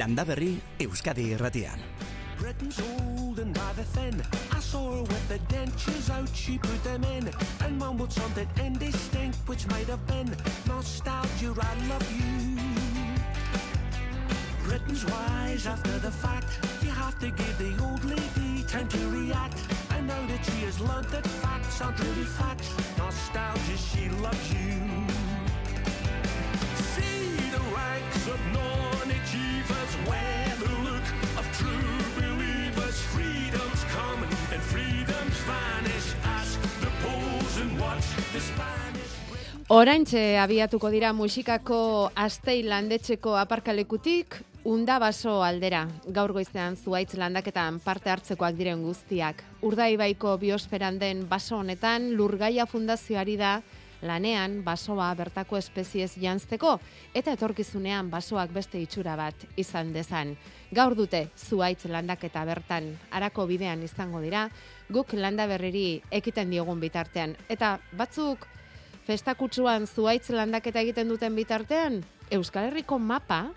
Landa Euskadi Irratian. Britain's old and rather thin. I saw her with the dentures out, she put them in and mumbled something indistinct, which might have been nostalgia. I love you. Britain's wise after the fact. You have to give the old lady time to react. And now that she has learned that facts aren't really facts, nostalgia, she loves you. Oraintxe abiatuko dira musikako astei landetxeko aparkalekutik unda baso aldera. Gaur goizean zuaitz landaketan parte hartzekoak diren guztiak. Urdaibaiko biosferan den baso honetan Lurgaia Fundazioari da lanean basoa bertako espeziez jantzeko eta etorkizunean basoak beste itxura bat izan dezan. Gaur dute zuaitz landaketa bertan arako bidean izango dira, guk landa berriri ekiten diogun bitartean. Eta batzuk festakutsuan zuaitz landaketa egiten duten bitartean, Euskal Herriko mapa,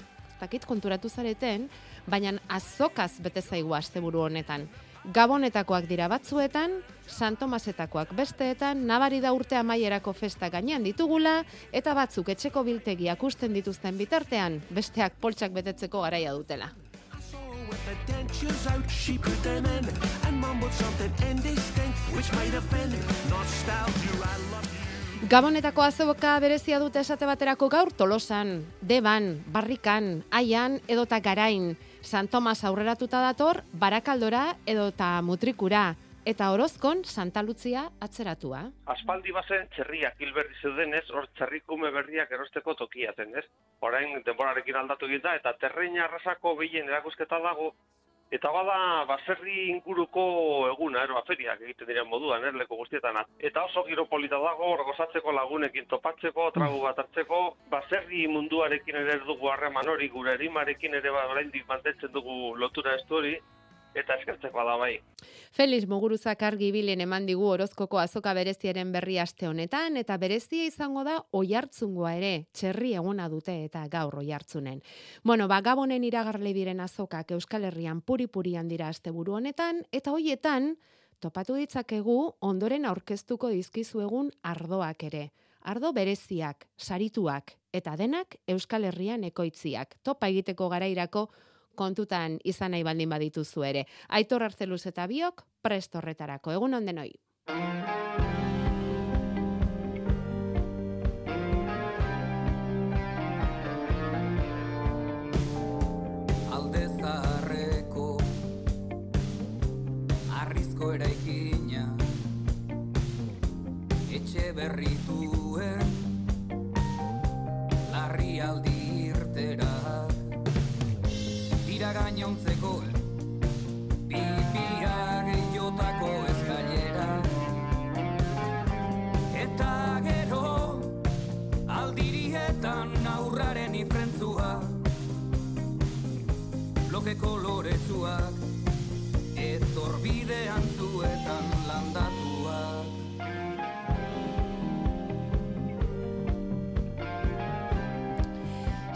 dakit konturatu zareten, baina azokaz bete zaigu asteburu honetan. Gabonetakoak dira batzuetan, Santomasetakoak besteetan, nabari da urte amaierako festa gainean ditugula, eta batzuk etxeko biltegiak usten dituzten bitartean, besteak poltsak betetzeko garaia dutela. Gabonetako azoka berezia dute esate baterako gaur tolosan, deban, barrikan, aian edota garain. San Tomas aurreratuta dator, barakaldora edota mutrikura. Eta orozkon Santa Lutzia atzeratua. aspaldi bazen txerriak hil berri zeudenez, hor txerrikume berriak erosteko tokia zen, ez? Orain denborarekin aldatu egin da, eta terreina arrasako behien erakusketa dago, eta bada baserri inguruko eguna, ero, aferiak egiten diren moduan, ez, leku guztietan. Eta oso giro polita dago, gozatzeko lagunekin topatzeko, tragu bat hartzeko, baserri munduarekin ere ez dugu harreman hori, gure erimarekin ere ba, oraindik mantentzen dugu lotura estu hori, eta eskertzeko da bai. Feliz Muguruzak argi bilen eman digu orozkoko azoka bereziaren berri aste honetan, eta berezia izango da oihartzungoa ere, txerri eguna dute eta gaur oihartzunen. Bueno, ba, gabonen iragarle diren azokak Euskal Herrian puri-purian dira asteburu honetan, eta hoietan, topatu ditzakegu ondoren aurkeztuko dizkizuegun ardoak ere. Ardo bereziak, sarituak, eta denak Euskal Herrian ekoitziak. Topa egiteko garairako kontutan izan nahi baldin badituzu ere. Aitor Arzeluz eta biok prest horretarako. Egun ondenoi. alde zaharreko arrizko eraikina etxe berrituen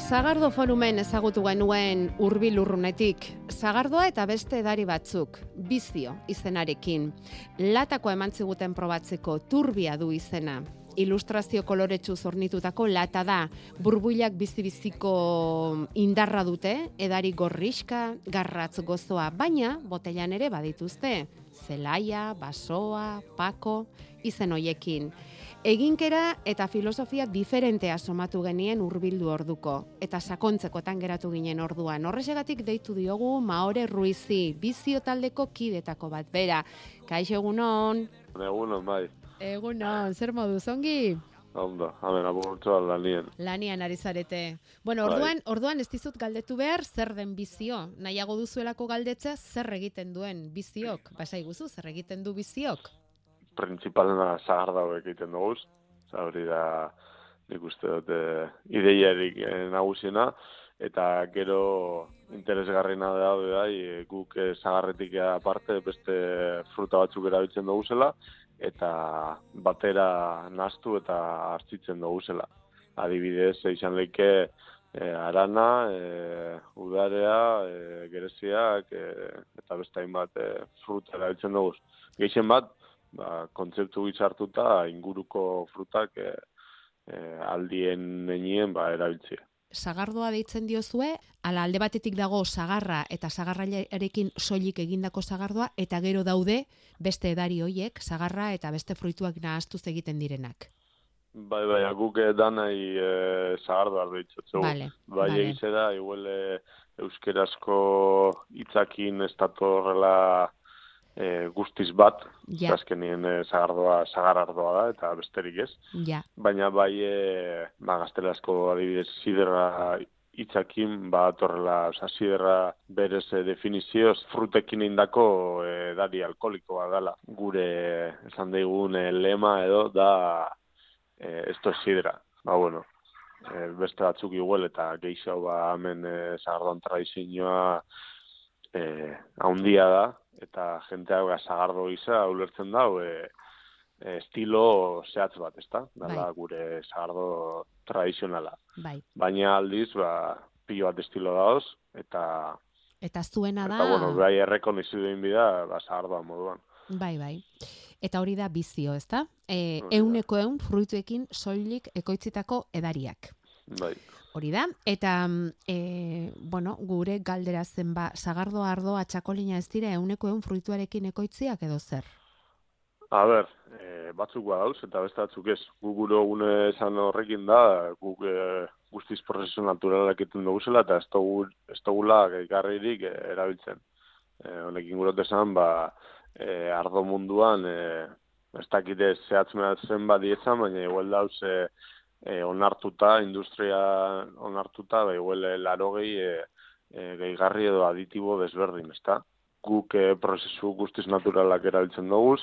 Zagardo forumen ezagutu genuen hurbil urrunetik. Zagardoa eta beste edari batzuk, bizio izenarekin. Latako eman ziguten probatzeko turbia du izena. Ilustrazio koloretsu zornitutako lata da. Burbuilak bizi-biziko indarra dute, edari gorriska, garratz gozoa, baina botellan ere badituzte. Zelaia, basoa, pako, izen hoiekin. Eginkera eta filosofia diferentea somatu genien hurbildu orduko eta sakontzekotan geratu ginen orduan. Horrexegatik deitu diogu Maore Ruizi, bizio taldeko kidetako bat bera. Kaixo egunon. Egunon, bai. Egunon, zer modu zongi? Ondo, hamen, aburtzoa lanien. Lanian ari zarete. Bueno, Bai. orduan, orduan ez dizut galdetu behar zer den bizio. Nahiago duzuelako galdetzea zer egiten duen biziok. Basa iguzu, zer egiten du biziok. Principalena zagarda hauek egiten dugu. hori da, nik uste dut, eh, ideiarik eh, nagusiena. Eta gero interesgarriena da, e, guk eh, zagarretik aparte beste fruta batzuk erabiltzen dugu zela, eta batera nastu eta hartzitzen dugu zela. Adibidez, izan leike e, arana, e, udarea, e, gereziak, e, eta beste hainbat e, fruta erabiltzen dugu. Gehien bat, ba, kontzeptu hartuta inguruko frutak e, e, aldien nenien ba, erabiltzia. Sagardoa deitzen diozue, ala alde batetik dago sagarra eta sagarraiarekin soilik egindako sagardoa, eta gero daude beste edari hoiek, sagarra eta beste fruituak nahastuz egiten direnak. Bai, bai, guk eh, danai e, zagardo ardu itxotzu. Vale, bai, vale. egize da, igual e, euskerazko hitzakin ez datorrela e, guztiz bat, Ja. azkenien e, zagardoa, zagarardoa da, eta besterik ez. Ja, Baina bai, e, ba, gaztelazko adibidez, siderra hitzakin, ba, torrela, oza, siderra berez e, definizioz, frutekin indako e, edari alkoholikoa dela. Gure, esan daigun, e, lema edo, da, e, esto es sidra. Ba, bueno, e, beste batzuk igual, eta gehiago ba, hemen e, zagardon tradizioa e, haundia da, eta jentea ba, zagardo gisa ulertzen dau, e, e, estilo zehatz bat, ezta? Dala Bai. gure zagardo tradizionala. bai. Baina aldiz, ba, pilo bat estilo dauz, eta, Eta zuena da... eta bueno, bai errekonizu den bida, ba, zagardoa moduan. Bai, bai. Eta hori da bizio, ezta? E, da. euneko eun fruituekin soilik ekoitzitako edariak. Bai. Hori da, eta e, bueno, gure galdera zen ba, sagardo ardoa txakolina ez dira euneko eun fruituarekin ekoitziak edo zer? A ber, e, batzuk badauz eta beste batzuk ez. Gu gure gune esan horrekin da, guk e, guztiz prozesu naturalak egiten duguzela eta ez dugu, ez dugula gehigarririk e, erabiltzen. E, honekin gure esan, ba, e, ardo munduan, e, ez dakite zehatz mehatzen bat dietzan, baina igual dauz e, e, onartuta, industria onartuta, ba, igual e, laro gehi e, e, gehigarri edo aditibo desberdin, ezta? guk e, prozesu guztiz naturalak erabiltzen dugu,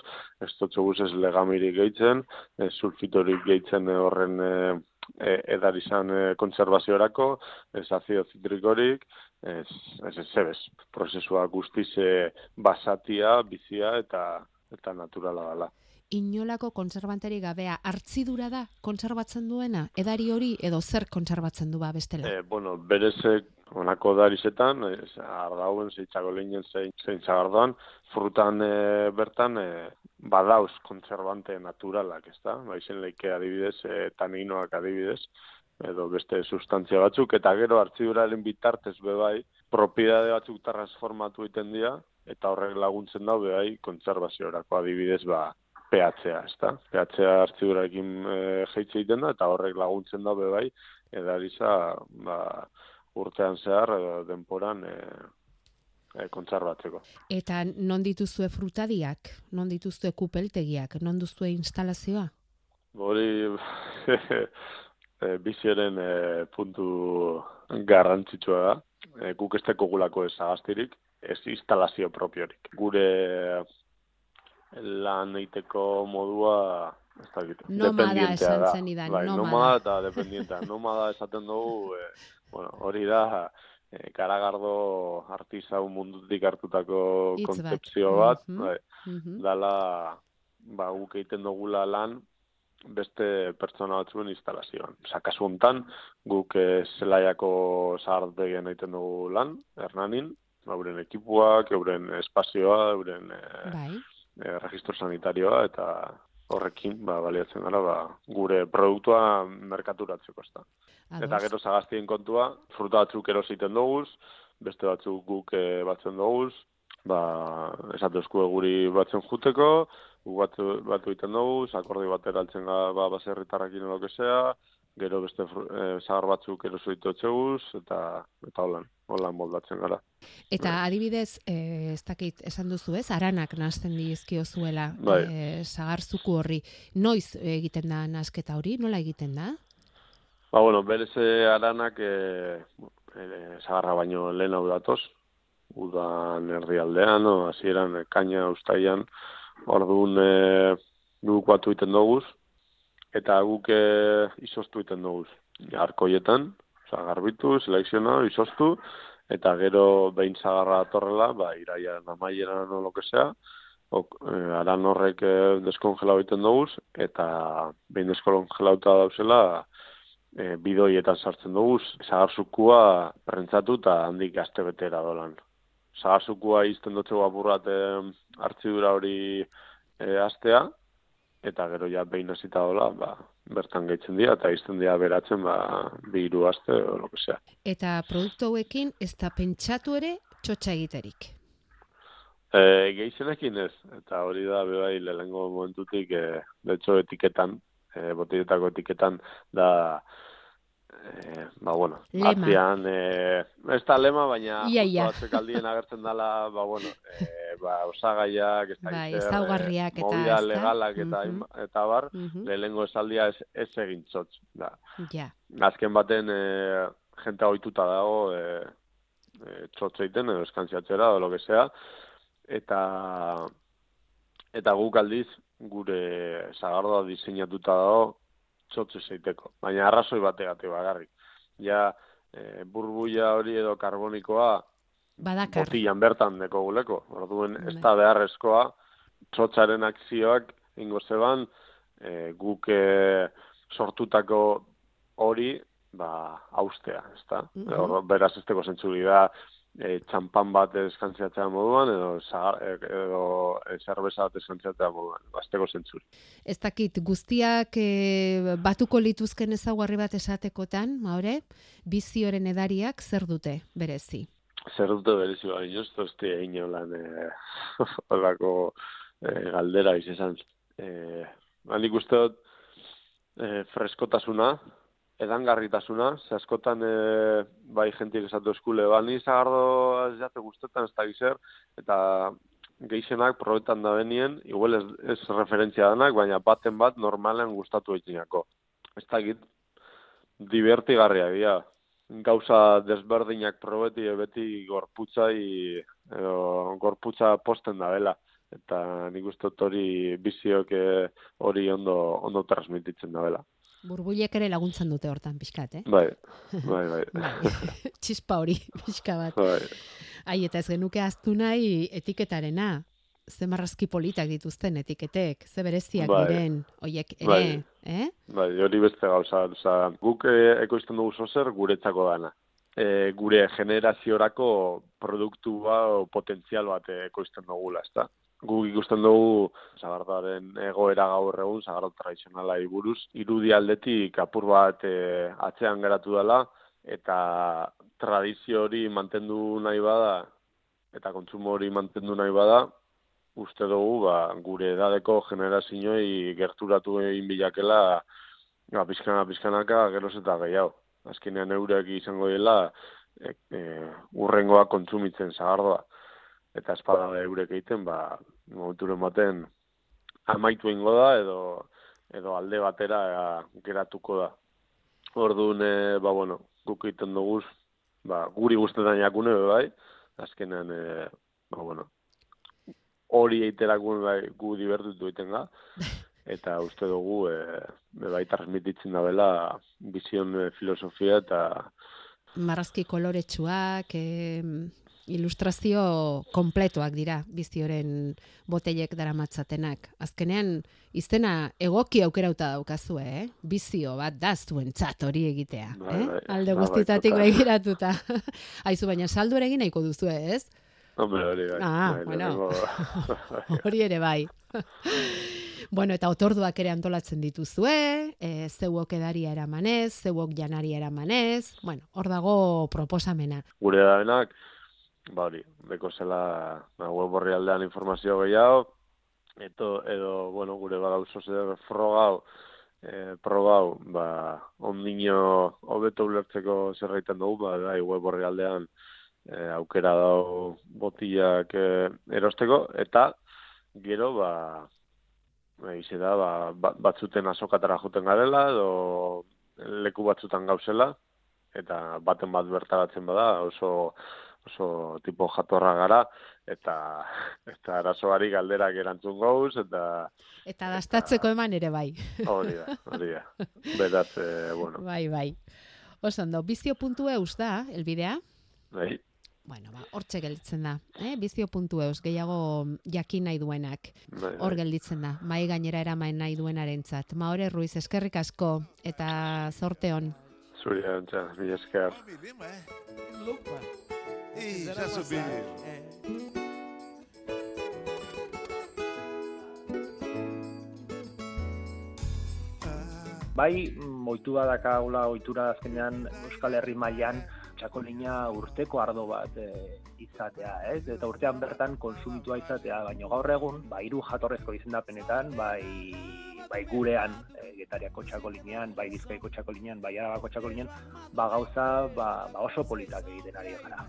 ez dutxoguz ez legamirik gehitzen, ez sulfitorik gehitzen e, horren e, e, edar izan e, konservaziorako, ez azido zitrikorik, ez, ez, ez, ez, prozesua guztiz e, basatia, bizia eta eta naturala dela. Inolako konservanteri gabea hartzidura da kontserbatzen duena? Edari hori edo zer kontserbatzen du ba bestela? E, bueno, berez honako darizetan, e, ardauen, zeitzako lehinen zein, zein zagardoan, frutan e, bertan e, badauz kontserbante naturalak, ez da? Baizen leike adibidez, e, taninoak adibidez, edo beste sustantzia batzuk, eta gero hartziduraren bitartez bebai, propiedade batzuk transformatu egiten dira, eta horrek laguntzen dau bebai kontserbaziorako adibidez, ba, PHA, ez da? PHA hartzidurarekin e, jeitze egiten da, eta horrek laguntzen da bebai, edariza, ba, urtean zehar denporan e, e, kontserbatzeko. Eta non dituzue frutadiak? Non dituzue kupeltegiak? Non duzue instalazioa? Hori e, biziaren e, puntu garrantzitsua da. E, guk ez gulako ez agaztirik, ez instalazio propiorik. Gure lan eiteko modua ez dakit, Nomada esan da. zenidan, bai, nomada. nomada eta dependientea. nomada esaten dugu, e, bueno, hori da, e, karagardo artisau mundutik hartutako bat. kontzepzio bat, Mhm. bai, Mhm. dala ba, guk egiten dugula lan beste pertsona batzuen instalazioan. Osa, kasu hontan, guk eh, zelaiako zahartbegian egiten dugu lan, Hernanin, euren ekipuak, euren espazioa, euren eh, Bai. Eh, registro sanitarioa, eta horrekin, ba, baliatzen gara, ba, gure produktua merkaturatzeko, ez. Eta gero zagaztien kontua, fruta batzuk erositen dugu, beste batzuk guk e, batzen dugu, ba, esatezko guri batzen juteko, guk batu, batu egiten dugu, akordi batera altzen ga, ba, baserritarrakin edo kesea, gero beste fru- e, zagar batzuk eroso ditotxeguz, eta, eta holan, holan moldatzen gara. Eta adibidez, eh, ez dakit, esan duzu ez, aranak nahasten dizkiozuela Bai. eh, sagarzuku horri. Noiz egiten da nasketa hori? Nola egiten da? Ba, bueno, berez eh, aranak e, e, zagarra baino lehen hau datoz, udan erdialdean, o, hasieran e, kaina ustaian, orduan e, guk batu egiten dugu, eta guk e, izostu egiten dugu. Arkoietan, oza, garbitu, selekziona, izostu, eta gero behin zagarra atorrela, ba, iraian amaieran o lo que sea, ok, e, aran horrek e, deskongelau egiten dugu, eta behin deskongelauta dauzela, e, bidoietan sartzen dugu, zagarzukua prentzatu eta handik aste betera dolan. Zagarzukua izten dutxo apurrat e, hartzidura hori e, astea, eta gero ja behin hasita dola, ba, bertan gehitzen dira, eta izten dira beratzen, ba, bi hiru aste, o lo que sea. Eta produktu hauekin ez da pentsatu ere txotxa egiterik. E, gehienekin ez, eta hori da bebai lehengo momentutik, e, de hecho etiketan, e, botilletako etiketan da, e, ba bueno, Lema. atzian, e, ez da lema, baina Ia, ia. atzekaldien agertzen dala, ba bueno, e, ba, osagaiak, ez da Bai, zer, ezaugarriak eta, legalak eta, Mhm. hainba- eta bar, Mhm. lehengo esaldia ez, ez egin txotx, da. Ja. Azken baten, e, jenta ohituta dago, e, e, txotx egiten, edo eskantziatzera, edo lo que sea, eta eta guk aldiz gure sagardoa diseinatuta dago txotx egiteko. Baina arrazoi bategatik bagarrik. Ja, e, burbuia hori edo karbonikoa Badakar. botilan bertan deko guleko. Orduen ez Bai. da beharrezkoa txotxaren akzioak ingo zeban e, guk e, sortutako hori ba austea, ezta? Mhm. Hor beraz zentzuri da e, txampan bat eskantziatzea moduan edo e, edo e, zerbeza bat eskantziatzea moduan, basteko zentzuri. Ez dakit guztiak e, batuko lituzken ezaugarri bat esatekotan, maure, bizioren edariak zer dute berezi. Zer dute berezi ba, inoz, tosti egin holan e, holako e, galdera izan. E, ba, nik uste dut e, freskotasuna, edangarritasuna, ze askotan e, bai jentik esatu eskule, ba, ni zagardo ez jate guztetan, ez da gizer, eta geixenak probetan da benien, igual ez, ez referentzia danak, baina baten bat normalen gustatu etxinako. Ez da git, divertigarria dira. Gauza desberdinak probeti beti gorputzai edo gorputza posten da dela eta nik uste hori biziok eh, hori ondo ondo transmititzen da dela. Burbuilek ere laguntzen dute hortan pixkat, eh? Bai, bai, bai. Bai. Txispa hori, pixka bat. bai. Ai, eta ez genuke aztu nahi etiketarena. Ze marrazki politak dituzten etiketek, ze bereziak Bai. diren, oiek ere, Bai. eh? Bai, hori beste gauza, oza, guk e, ekoizten dugu zozer guretzako dana. E, gure generaziorako produktua o potentzial bat eh, ekoizten dugula, ezta? Guk ikusten dugu zagardaren egoera gaur egun, zagardo tradizionala buruz, irudi aldetik apur bat e, atzean geratu dela, eta tradizio hori mantendu nahi bada, eta kontsumo hori mantendu nahi bada, uste dugu ba, gure edadeko generazioi gerturatu egin bilakela ba, pizkana pizkanaka geroz eta gehiago. Azkenean eurek izango dela e, e, urrengoa kontsumitzen zagardoa. Eta espada eurek egiten, ba, momenturen baten amaitu ingo da edo, edo alde batera e, geratuko da. Orduan, e, ba, bueno, guk egiten dugu, ba, guri guztetan jakune, bai, azkenean, e, ba, bueno, hori eiterakun bai, gu divertitu egiten ga, eta uste dugu e, bai transmititzen da bela bizion e, filosofia eta Marrazki koloretsuak, eh, ilustrazio kompletoak dira bizioren botelek daramatzatenak. Azkenean, izena egoki aukerauta daukazue, eh? Bizio bat da zuentzat hori egitea, Bai, eh? bai. Alde Bai, bai, guztitatik begiratuta. Aizu, baina saldu ere egin nahiko duzu, ez? hombre hori bai. Ah, bai, bueno. Hori ere bai. bueno, eta otorduak ere antolatzen dituzue, e, zeuok edaria eramanez, zeuok janaria eramanez, bueno, hor dago proposamena. gure dabenak, ba hori, beko zela ba, web horri aldean informazio gehiago, eto, edo, bueno, gure bagauzo zer frogau, e, probau, ba, ondino hobeto ulertzeko zerraiten dugu, ba, bai, web horri aldean e, aukera dau botilak e, erosteko, eta gero, ba, Eize da, ba, ba- batzuten azokatara juten garela, edo leku batzutan gauzela, eta baten bat bertaratzen bada, oso oso tipo jatorra gara, eta eta arazoari galderak erantzun gauz, eta Eta dastatzeko eman ere bai. hori da, hori da. Beraz, e, bueno, Bai, bai. Oso ondo, bizio.eus da, elbidea? bai, Bueno, ba, hortxe gelditzen da. Eh? Bizio.eus, gehiago jakin nahi duenak. bai, Hor bai. gelditzen da, mai gainera eraman nahi duenarentzat. Maore Ruiz, eskerrik asko, eta zorte hon. Zuri erantzan, mila esker. Ih, já subiu. Bai, mm, ohitura dakagula, ohitura azkenean Euskal Herri mailan txakolina urteko ardo bat e, izatea, ez? Eta urtean bertan konsumitua izatea, baina gaur egun, ba, hiru jatorrezko izendapenetan, bai, bai gurean, e, getariako txakolinean, bai bizkaiko txakolinean, bai arabako txakolinean, ba gauza ba, ba oso politak egiten ari gara.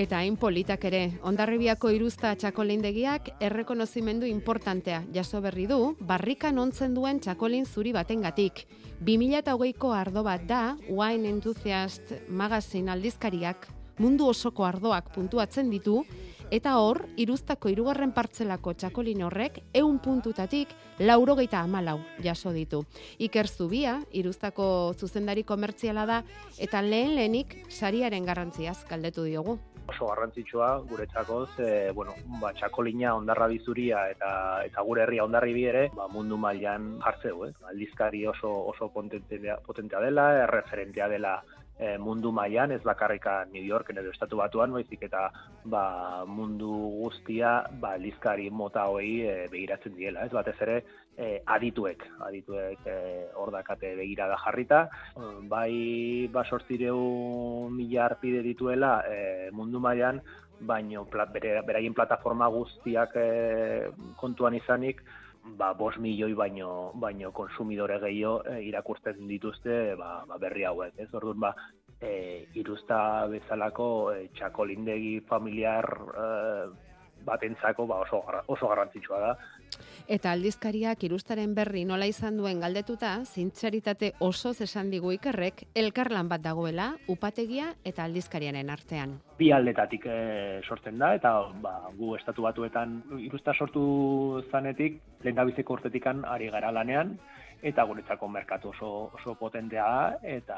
Eta hain politak ere, ondarribiako iruzta txakolindegiak errekonozimendu importantea jaso berri du, barrikan ontzen duen txakolin zuri batengatik. 2008ko ardo bat da, Wine Enthusiast Magazine aldizkariak mundu osoko ardoak puntuatzen ditu, eta hor, iruztako irugarren partzelako txakolin horrek, eun puntutatik laurogeita amalau jaso ditu. Iker Zubia, iruztako zuzendari komertziala da, eta lehen lehenik sariaren garrantziaz galdetu diogu. Oso garrantzitsua guretzako ze, bueno, ba, txakolina ondarra bizuria eta eta gure herria ondarri ere, ba, mundu mailan jartzeu, eh? Aldizkari oso oso potentea, potentea dela, erreferentea dela e, mundu mailan ez bakarrika New Yorken edo estatu batuan, baizik eta ba, mundu guztia ba, aldizkari mota hoi e, begiratzen diela, ez? Batez ere e, adituek, adituek e, hor dakate begirada jarrita, bai ba sortzireu mila arpide dituela e, mundu mailan, baino pla, bere, beraien plataforma guztiak e, kontuan izanik, ba, bos milioi baino, baino konsumidore gehiago e, irakurtzen dituzte ba, ba berri hauek. Ez orduan ba, e, iruzta bezalako e, txakolindegi familiar e, batentzako ba, oso, oso garrantzitsua da. Eta aldizkariak irustaren berri nola izan duen galdetuta, zintzaritate osoz esan digu ikerrek, elkarlan bat dagoela, upategia eta aldizkariaren artean. Bi aldetatik e, sortzen da, eta ba, gu estatu batuetan irusta sortu zanetik, lehen da urtetikan ari gara lanean, eta guretzako merkatu oso, oso potentea eta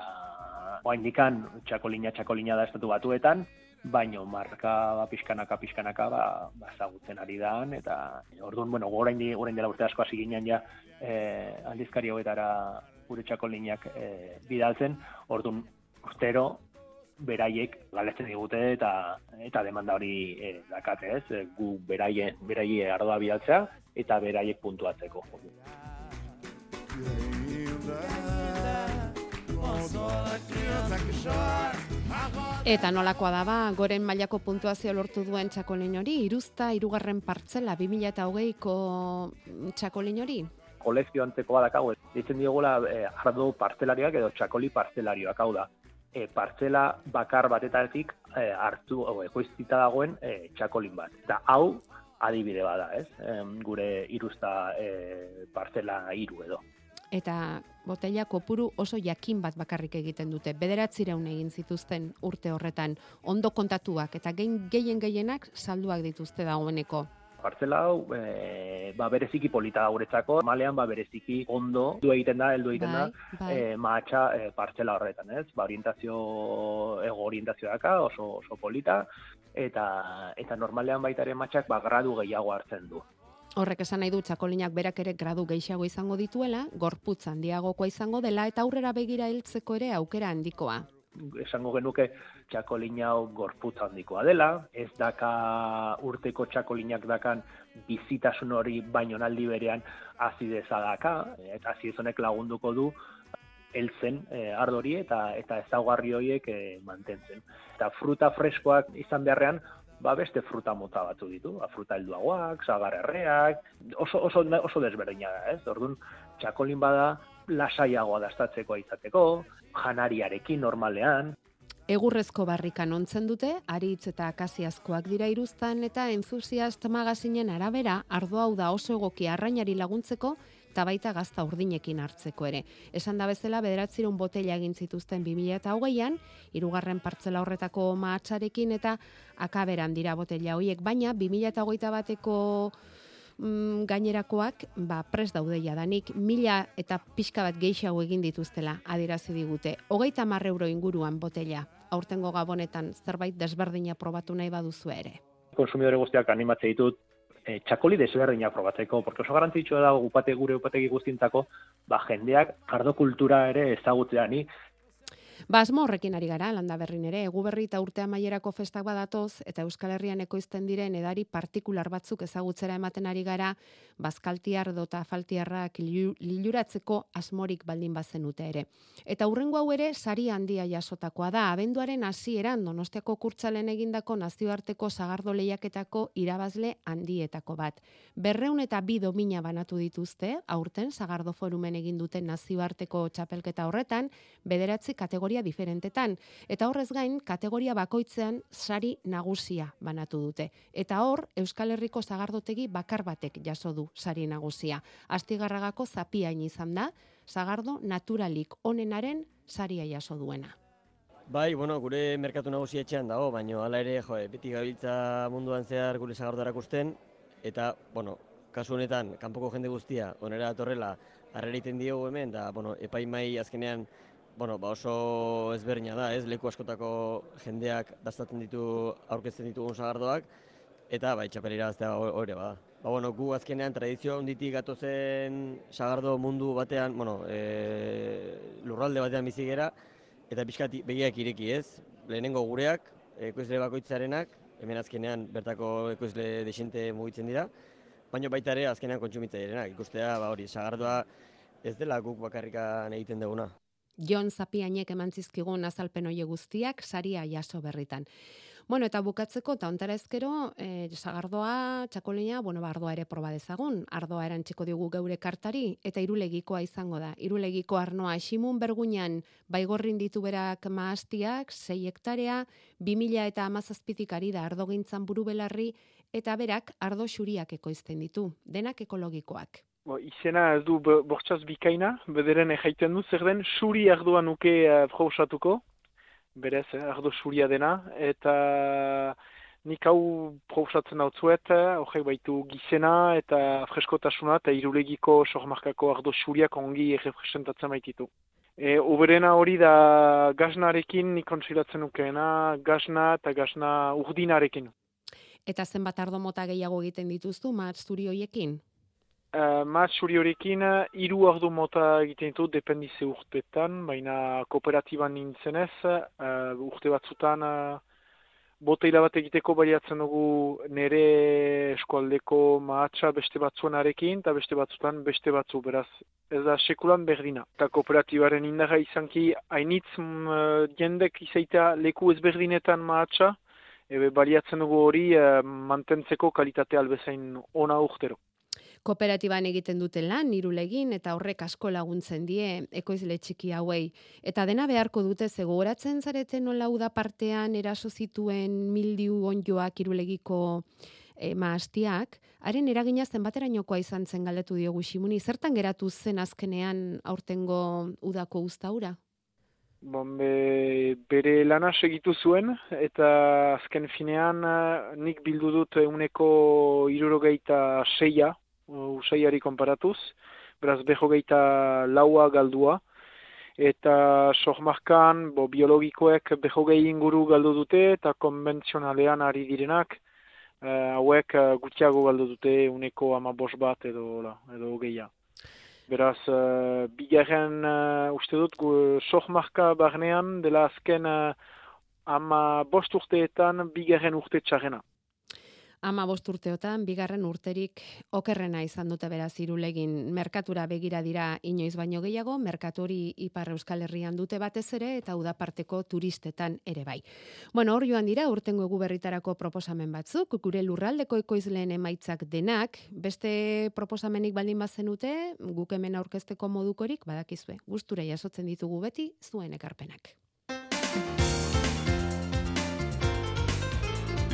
oaindikan txakolina txakolina da estatu batuetan, baino marka ba, pixkanaka pixkanaka ba, ba ezagutzen ari da eta orduan bueno orain di- orain dela urte asko hasi ginen ja eh, aldizkari hauetara gure txakolinak eh, bidaltzen orduan urtero beraiek galetzen digute eta eta demanda hori eh, dakate, ez? Gu beraie beraie ardoa bidaltzea eta beraiek puntuatzeko. Eta nolakoa da ba, goren mailako puntuazio lortu duen txakolin hori, iruzta irugarren partzela 2008ko txakolin hori? kolekzio antzeko badakau, ditzen diogula eh, ardo partelariak edo txakoli partelarioak hau da. E, partzela bakar batetatik eh, hartu, o, ekoiztita dagoen eh, txakolin bat. Eta hau adibide bada, ez? Em, gure iruzta eh, partzela hiru edo. Eta botella kopuru oso jakin bat bakarrik egiten dute. Bederatzireun egin zituzten urte horretan, ondo kontatuak eta gein, gehien gehienak salduak dituzte dagoeneko. Partzela hau, e, ba, bereziki polita da guretzako, malean ba, bereziki ondo du egiten da, heldu egiten da, bai. e, mahatxa e, partzela horretan, ez? Ba, orientazio, ego orientazio daka, oso, oso polita, eta, eta normalean baita ere matxak ba, gradu gehiago hartzen du. Horrek esan nahi du txakolinak berak ere gradu gehiago izango dituela, gorputz handiagokoa izango dela eta aurrera begira heltzeko ere aukera handikoa. Esango genuke txakolina gorputz handikoa dela, ez daka urteko txakolinak dakan bizitasun hori baino naldi berean azideza daka, eta azidez honek lagunduko du heltzen e, ardori eta eta ezaugarri horiek e, mantentzen. Eta fruta freskoak izan beharrean, ba beste fruta mota batzu ditu, ba, fruta helduagoak, sagarrerreak, oso, oso, oso desberdina da, ez? Orduan, txakolin bada lasaiagoa dastatzeko izateko, janariarekin normalean, Egurrezko barrikan ontzen dute, aritz eta akasiazkoak dira iruztan eta enthusiast magazinen arabera, ardo hau da oso egoki arrainari laguntzeko eta baita gazta urdinekin hartzeko ere. Esan da bezala, bederatzirun botella egin zituzten 2008an, irugarren partzela horretako mahatsarekin eta akaberan dira botella hoiek, baina 2008 bateko mm, gainerakoak ba, pres daude jadanik, mila eta pixka bat gehiago egin dituztela adierazi digute. Hogeita mar euro inguruan botella, aurtengo gabonetan zerbait desberdina probatu nahi baduzu ere. konsumidore guztiak animatze ditut e, txakoli desberdinak probatzeko, porque oso garantzitsua da upate gure upategi guztientzako, ba jendeak ardo kultura ere ezagutzea. Ni Basmo horrekin ari gara, landa berrin ere, egu berri eta urte amaierako festak badatoz, eta Euskal Herrian ekoizten diren edari partikular batzuk ezagutzera ematen ari gara, bazkaltiar dota faltiarrak lilu- liluratzeko asmorik baldin bazenute ere. Eta hurrengo hau ere, sari handia jasotakoa da, abenduaren hasieran Donostiako kurtzalen egindako nazioarteko sagardo lehiaketako irabazle handietako bat. Berreun eta bi domina banatu dituzte, aurten sagardo forumen egin duten nazioarteko txapelketa horretan, bederatzi kategoria diferentetan. Eta horrez gain, kategoria bakoitzean sari nagusia banatu dute. Eta hor, Euskal Herriko zagardotegi bakar batek jaso du sari nagusia. Astigarragako zapiain izan da, sagardo naturalik onenaren saria jaso duena. Bai, bueno, gure merkatu nagusi etxean dago, baina hala ere, jo, beti gabiltza munduan zehar gure sagardo erakusten, eta, bueno, kasu honetan, kanpoko jende guztia, onera datorrela, harreriten diogu hemen, da, bueno, epaimai azkenean, bueno, ba oso ezberdina da, ez, leku askotako jendeak dastatzen ditu, aurkezten ditugun sagardoak, eta, bai, txapelera aztea hori bada. Ba, bueno, gu azkenean tradizio onditik gatozen sagardo mundu batean, bueno, e, lurralde batean bizi gera, eta pixkat begiak ireki ez, lehenengo gureak, ekoizle bakoitzarenak, hemen azkenean bertako ekoizle desente mugitzen dira, baina baita ere azkenean kontsumitzailerenak, ikustea ba hori, sagardoa ez dela guk bakarrikan egiten duguna. Jon Zapiainek eman zizkigun azalpen hoie guztiak saria jaso berritan. Bueno, eta bukatzeko, eta ontara ezkero, e, sagardoa, txakolina, bueno, ba, ardoa ere proba dezagun. Ardoa erantziko digu geure kartari, eta irulegikoa izango da. Irulegiko arnoa esimun bergunean, baigorrin ditu berak maastiak, 6 hektarea, 2000 eta amazazpitik ari da ardo gintzan buru belarri, eta berak ardo xuriak ekoizten ditu, denak ekologikoak. Bo, izena ez du bo- bortxaz bikaina, bederen ejaiten du, zer den suri ardoa nuke uh, berez, eh, ardo suria dena, eta nik hau proposatzen hau zuet, horrek baitu gizena eta freskotasuna eta irulegiko sormarkako ardo suriak ongi representatzen baititu. E, oberena hori da gaznarekin nik konsilatzen nukeena, gazna eta gazna urdinarekin. Eta zenbat ardo mota gehiago egiten dituztu, zuri hoiekin? Uh, Mat zuri horrekin, uh, hiru ardo mota egiten ditu, dependize urtetan, baina kooperatiban nintzenez, uh, urte batzutan, uh, boteila bat egiteko baliatzen dugu nere eskualdeko mahatsa beste batzuenarekin, eta beste batzutan beste batzu, beraz, ez da sekulan berdina. Eta kooperatibaren indarra izanki, hainitz uh, jendek izaitea leku ezberdinetan mahatsa, ebe baliatzen dugu hori uh, mantentzeko kalitate albezain ona urtero. Kooperatiban egiten duten lan, irulegin, eta horrek asko laguntzen die ekoizle txiki hauei. Eta dena beharko dute zegoratzen zareten nola uda partean eraso zituen mildiu onjoak irulegiko e, maastiak, haren eragina zenbaterainokoa izan zen galdetu diogu Ximuni, zertan geratu zen azkenean aurtengo udako uztaura? Bon, be, bere lana segitu zuen, eta azken finean eh, nik bildu dut uneko irurogeita seia, usaiari konparatuz, beraz behogeita laua galdua, eta sohmarkan bo, biologikoek behogei inguru galdu dute, eta konbentzionalean ari direnak, eh, hauek eh, gutxiago galdu dute uneko ama bos bat edo, la, edo geia. Beraz, uh, bigarren uh, uste dut gu sohmarka barnean dela azken uh, ama bost urteetan bigarren urte txarrena. Ama bost urteotan, bigarren urterik okerrena izan dute beraz irulegin merkatura begira dira inoiz baino gehiago, merkatori Ipar Euskal Herrian dute batez ere eta udaparteko turistetan ere bai. Bueno, hor joan dira urtengo egu berritarako proposamen batzuk, gure lurraldeko ekoizleen emaitzak denak, beste proposamenik baldin bazenute, guk hemen aurkezteko modukorik badakizue. Gustura jasotzen ditugu beti zuen ekarpenak.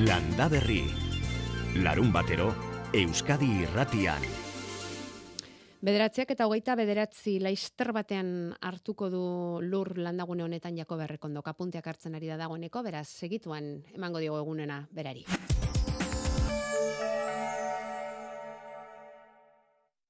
Landa Berri. Larun batero, Euskadi irratian. Bederatziak eta hogeita bederatzi laister batean hartuko du lur landagune honetan jako berrekondo kapunteak hartzen ari da dagoeneko, beraz, segituan emango diogo egunena berari.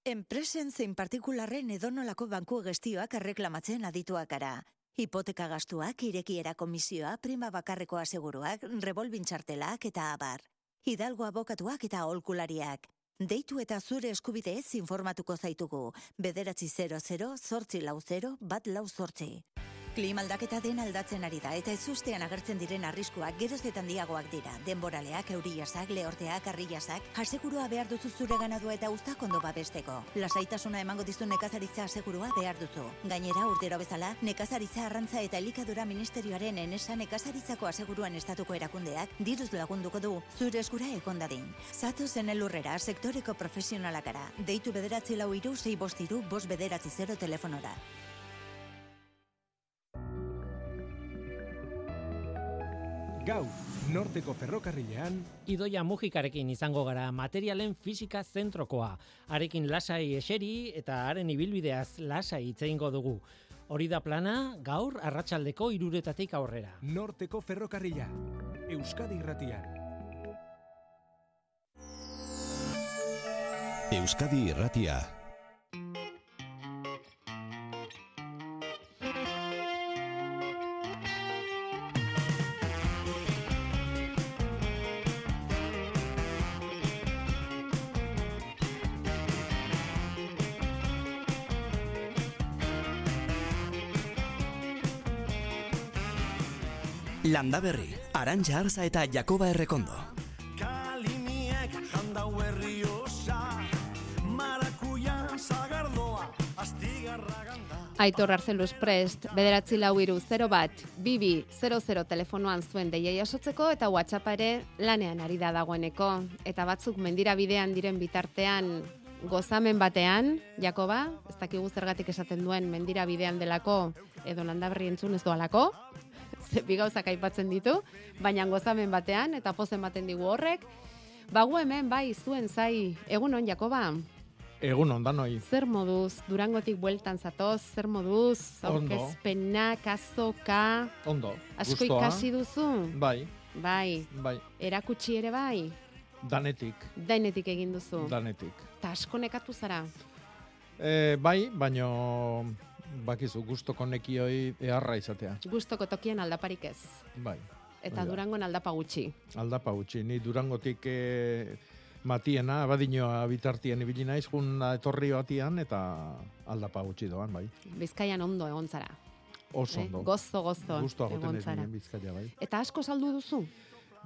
Enpresen zein partikularren edonolako banku gestioak erreklamatzen adituak gara. Hipoteka gastuak, irekiera komisioa, prima bakarreko aseguruak, revolvin txartelak eta abar. Hidalgo abokatuak eta aholkulariak. Deitu eta zure eskubideez informatuko zaitugu. Bederatzi 00 zortzi lau 0 bat lau zortzi. Klima aldaketa den aldatzen ari da eta ezustean agertzen diren arriskuak geroz eta dira. Denboraleak, euriasak, lehorteak, arriasak, asegurua behar duzu zure ganadua eta uztak ondo babesteko. Lasaitasuna emango dizu nekazaritza asegurua behar duzu. Gainera, urtero bezala, nekazaritza arrantza eta elikadura ministerioaren enesa nekazaritzako aseguruan estatuko erakundeak diruz lagunduko du zure eskura ekondadin. Zatu zen elurrera sektoreko profesionalakara. Deitu bederatzi lau iru, zei bost iru, bost bederatzi zero telefonora. Gau, norteko ferrokarrilean, Idoia Mujikarekin izango gara materialen fisika zentrokoa. Arekin lasai eseri eta haren ibilbideaz lasai itzeingo dugu. Hori da plana, gaur arratsaldeko iruretatik aurrera. norteko ferrokarrila. Euskadi irratian. Euskadi Irratia. Landa Berri, Arantxa Arza eta Jakoba Errekondo. Kaliniek jandau herri osa, marakuia zagardoa, astigarra ganda. Aitor Arcelus Prest, bederatzi lau iru 0 bat, bibi 00 telefonoan zuen deia jasotzeko eta WhatsApp ere lanean ari da dagoeneko. Eta batzuk mendira bidean diren bitartean gozamen batean, Jakoba, ez dakigu zergatik esaten duen mendira bidean delako edo landaberri entzun ez doalako, ze bi gauzak aipatzen ditu, baina gozamen batean eta pozen baten digu horrek. Bagu hemen bai zuen zai, egunon Jakoba, Egun ondan noi. zer moduz, durangotik bueltan zatoz, zer moduz, Ondo. aurkezpenak, azoka, Ondo. asko gustoa. ikasi duzu? Bai, Bai, bai. erakutsi ere bai, Danetik, dainetik egin duzu. danetik. Ta asko nekatu zara. E, bai, baino bakizu gustoko nekioi eharra izatea. Gustoko tokian aldaparik ez. Bai. Eta hori da. durangon aldapa gutxi. Aldapa utzi. Ni Durangotik e, matiena, abadinoa bitartien ibili naiz, jun etorri batian eta aldapa gutxi doan, bai. Bizkaian ondo egon zara. Oso Eh, ondo. Gozo, gozo Gustoa egon zara. bizkaia, bai. Eta asko saldu duzu,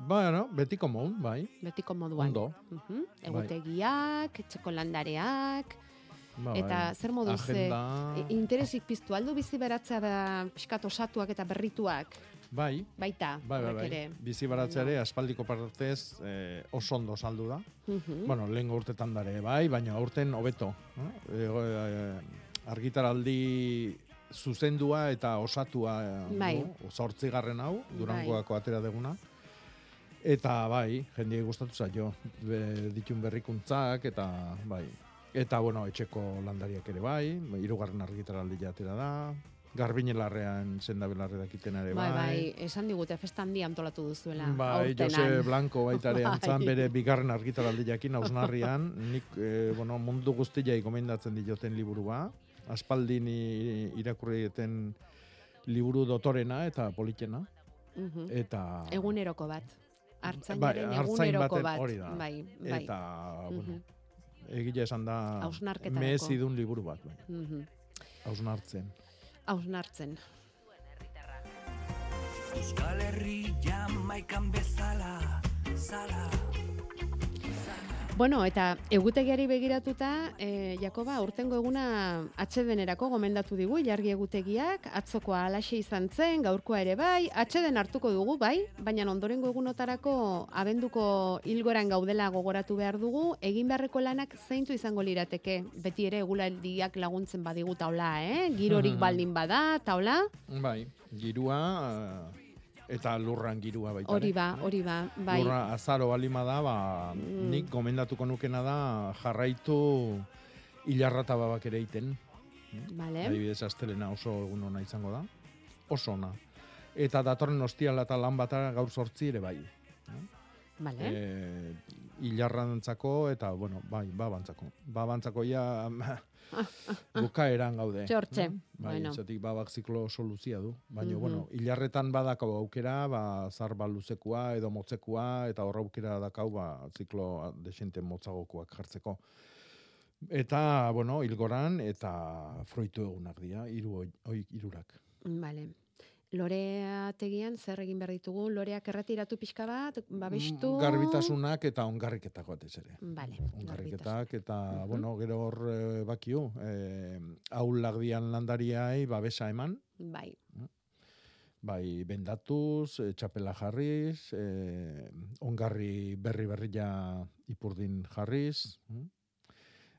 Bueno, betiko modun, bai. betiko moduan. Ondo. Mhm. Egutegiak, etxeko landareak, Ba, Eta bai. zer moduz, Agenda... i- interesik piztu aldu bizi beratzea da pixkat osatuak eta berrituak, Bai, baita, bai, bai, bai. ere. Bizi baratzea ere, aspaldiko partez eh, oso ondo saldu da. Mhm. Bueno, lehen urtetan dare, bai, baina aurten hobeto. Eh? Eh, argitaraldi zuzendua eta osatua eh, Bai. du, zortzigarren hau, durangoako atera deguna. Eta bai, jendiei gustatu zaio, be, ditun berrikuntzak eta bai. Eta bueno, etxeko landariak ere bai, hirugarren argitaraldia atera da. Garbinelarrean sendabelarre dakiten ere Bai, bai, esan digute festa handi antolatu duzuela. Bai, aurtenan. Jose Blanco baita ere Bai. bere bigarren argitaraldiakin ausnarrian, nik eh, bueno, mundu guztiai gomendatzen dioten liburua, aspaldin i- irakurrieten liburu dotorena eta politena. Mhm. Eta Eguneroko bat. bai, Artzainaren artzain eguneroko baten bat. hori da. Bai, bai. Eta, bueno, Mhm. Egile esan da Hausnarketarako. mehezidun liburu bat, bai. Mhm. Hausnartzen. Hausnartzen. Euskal Herria maikan bezala, zala. Bueno, eta egutegiari begiratuta, e, Jakoba, urtengo eguna atxedenerako gomendatu digu, ilargi egutegiak, atzokoa alaxe izan zen, gaurkoa ere bai, atxeden hartuko dugu, bai, baina ondorengo egunotarako abenduko hilgoran gaudela gogoratu behar dugu, egin beharreko lanak zeintu izango lirateke, beti ere egulaldiak laguntzen badigu taula, eh? Girorik baldin bada, taula, Bai, girua eh, eta lurran girua baita. hori ba, hori ba, bai. Lurra azaro balima da, ba, Mm. nik gomendatuko nukena da jarraitu hilarrata babak ere iten. Vale. Adibidez, astelena oso egun ona izango da. Oso ona. Eta datorren ostiala eta lan bata gaur sortzi ere bai. Vale. E, hilarrantzako eta, bueno, bai, babantzako. Babantzako ja bukaeran gaude. Txortxe, Bai, bueno. etxetik babak ziklo oso luzia du. Baina, Mhm. bueno, hilarretan badako aukera, ba, zarba luzekoa edo motzekoa, eta horra aukera dakau, ba, ziklo desente motzagokoak jartzeko. Eta, bueno, hilgoran, eta froitu egunak dira, hiru hoi irurak. Vale. Loreategian zer egin behar ditugu? Loreak erretiratu pixka bat, babestu? Garbitasunak eta ongarriketak batez ere. Vale, Ongarriketak eta, bueno, gero hor eh, bakiu, eh, aulak dian landariai babesa eman, Bai. bai bendatuz, eh, txapela jarriz, eh, ongarri berri berria ipurdin jarriz, mm?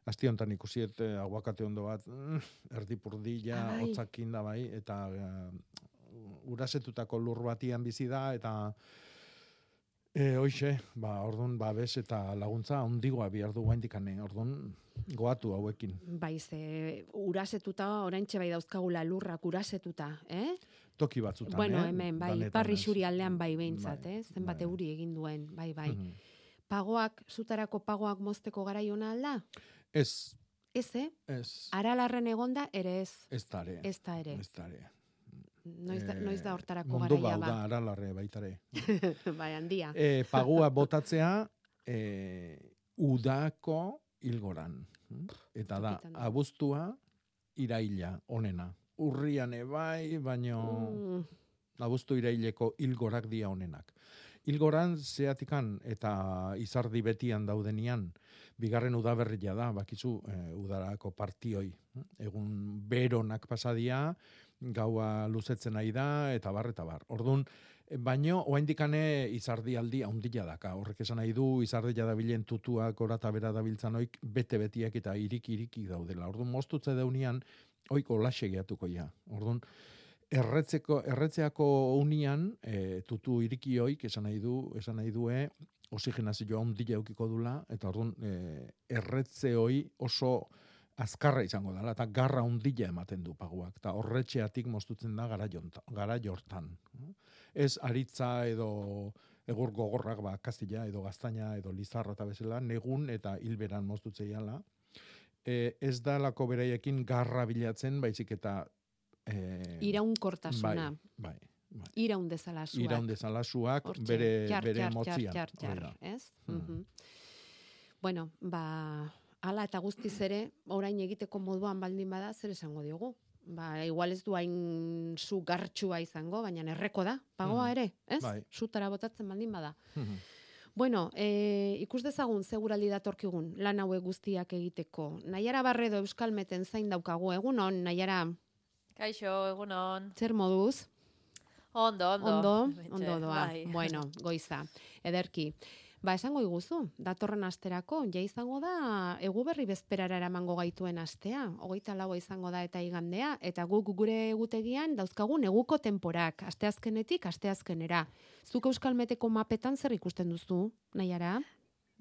Asti hontan ikusiet eh, aguakate ondo bat, mm, erdipurdila, Ah, hotzakin da bai, eta eh, urasetutako lur batian bizi da, eta E, hoxe, ba, ordun babes eta laguntza ondigoa bihar du guaindikane, ordun goatu hauekin. Bai, ze urasetuta, oraintxe bai dauzkagula lurrak urasetuta, eh? Toki batzutan, bueno, eh? hemen, bai, Danetan parri xuri aldean bai behintzat, Bai, eh? Zenbat euri egin duen, bai, bai. Mhm. Pagoak, zutarako pagoak mozteko garaiona alda? Ez, Ez, eh? ez, Aralarren egonda, ere ez. ez da ere. Ez da ere. Ez da ere. Noiz da, Eh, noiz da hortarako Mundu garaia bau da, ba. aralarre baitare. bai, handia. e, pagua botatzea e, udako ilgoran. mm? Eta da, abuztua iraila onena. Urrian ebai, baino Mm. abuztu iraileko ilgorak dia onenak. Ilgoran zeatikan eta izardi betian daudenian, bigarren udaberria da, bakizu, e, udarako partioi. Egun beronak pasadia, gaua luzetzen nahi da, eta bar, eta bar. Orduan, baino, oaindikane izardialdi haundila daka. Horrek esan nahi du, izardia da bilen tutuak orata bera dabiltzan oik, bete-betiak eta irik-iriki daudela. Orduan, mostutze deunian, oiko laxe geatuko ja. Orduan, erretzeko, erretzeako unian, e, tutu iriki oik, esan nahi du, esan nahi due, oxigenazioa ondila eukiko dula, eta orduan, e, erretze oso azkarra izango dela, eta garra ondila ematen du paguak, eta horretxeatik mostutzen da gara, jonta, gara jortan. Ez aritza edo egur gogorrak ba, kastila edo gaztaina edo lizarra eta bezala, negun eta hilberan mostutzei ala. E, ez da lako beraiekin garra bilatzen, baizik eta e, Iraunkortasuna. Bai, bai. Iraun dezala suak. Iraun dezala suak Hortxe, bere, txar, bere txar, motzian. Txar, txar, Hori da. txar, ez? Mm. Mhm. Bueno, ba, ala eta guztiz ere, orain egiteko moduan baldin bada, zer esango diogu? Ba, igual ez du hain zu gartxua izango, baina erreko da, pagoa Mhm. ere, ez? Bai. Sutara botatzen baldin bada. Mhm. Bueno, e, ikus dezagun seguraldi datorkigun lan hauek guztiak egiteko. Naiara Barredo Euskalmeten zain daukagu egunon, Naiara, Kaixo, egunon. zer moduz? Ondo, ondo. Ondo, ondo doa. bai. Bueno, goiza. Ederki. Ba, esango iguzu, datorren asterako, ja izango da, egu berri bezperara eramango gaituen astea, hogeita laua izango da eta igandea, eta guk gure egutegian dauzkagu neguko temporak, asteazkenetik asteazkenera. Zuk euskalmeteko mapetan zer ikusten duzu, nahiara?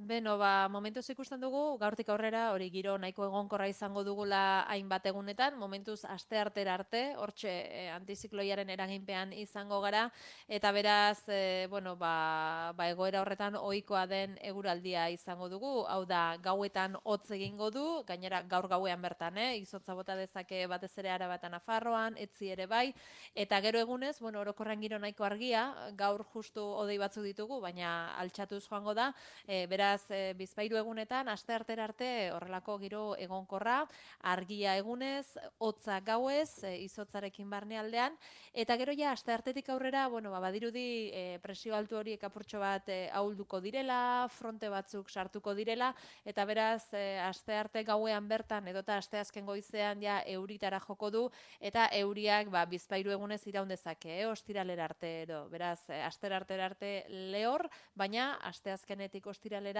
Beno, ba, momentuz ikusten dugu, gaurtik aurrera, hori giro nahiko egonkorra izango dugula hainbat egunetan, momentuz aste artera arte, hortxe eh, antizikloiaren eraginpean izango gara, eta beraz, eh, bueno, ba, ba, egoera horretan ohikoa den eguraldia izango dugu, hau da, gauetan hotz egingo du, gainera gaur gauean bertan, eh, izotza bota dezake batez ere arabata Nafarroan, etzi ere bai, eta gero egunez, bueno, orokorran giro nahiko argia, gaur justu odei batzu ditugu, baina altxatuz joango da, e, beraz, e, bizpairu egunetan, aste artera arte horrelako giro egonkorra, argia egunez, hotza gauez, e, izotzarekin barnealdean, eta gero ja, aste artetik aurrera, bueno, ba, badirudi e, presio altu horiek apurtxo bat e, ahulduko direla, fronte batzuk sartuko direla, eta beraz, e, aste arte gauean bertan, edota aste azken goizean ja euritara joko du, eta euriak ba, bizpairu egunez iraun dezake, eh, ostiralera arte, edo, beraz, e, astera artera arte lehor, baina asteazkenetik ostiralera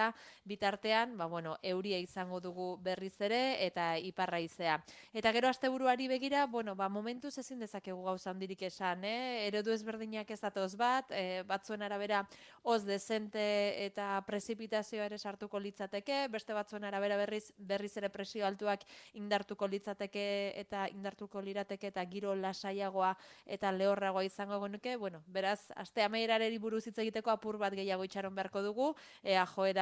bitartean, ba, bueno, euria izango dugu berriz ere, eta iparra izea. Eta gero asteburuari begira, bueno, ba, momentuz ezin dezakegu gauza handirik esan, eh? eredu ezberdinak ez datoz bat, e, batzuen arabera oz dezente eta prezipitazioa ere sartuko litzateke, beste batzuen arabera berriz, berriz ere presio altuak indartuko litzateke eta indartuko lirateke eta giro lasaiagoa eta lehorragoa izango genuke, bueno, beraz, aste amaierareri buruz hitz egiteko apur bat gehiago itxaron beharko dugu, ea joera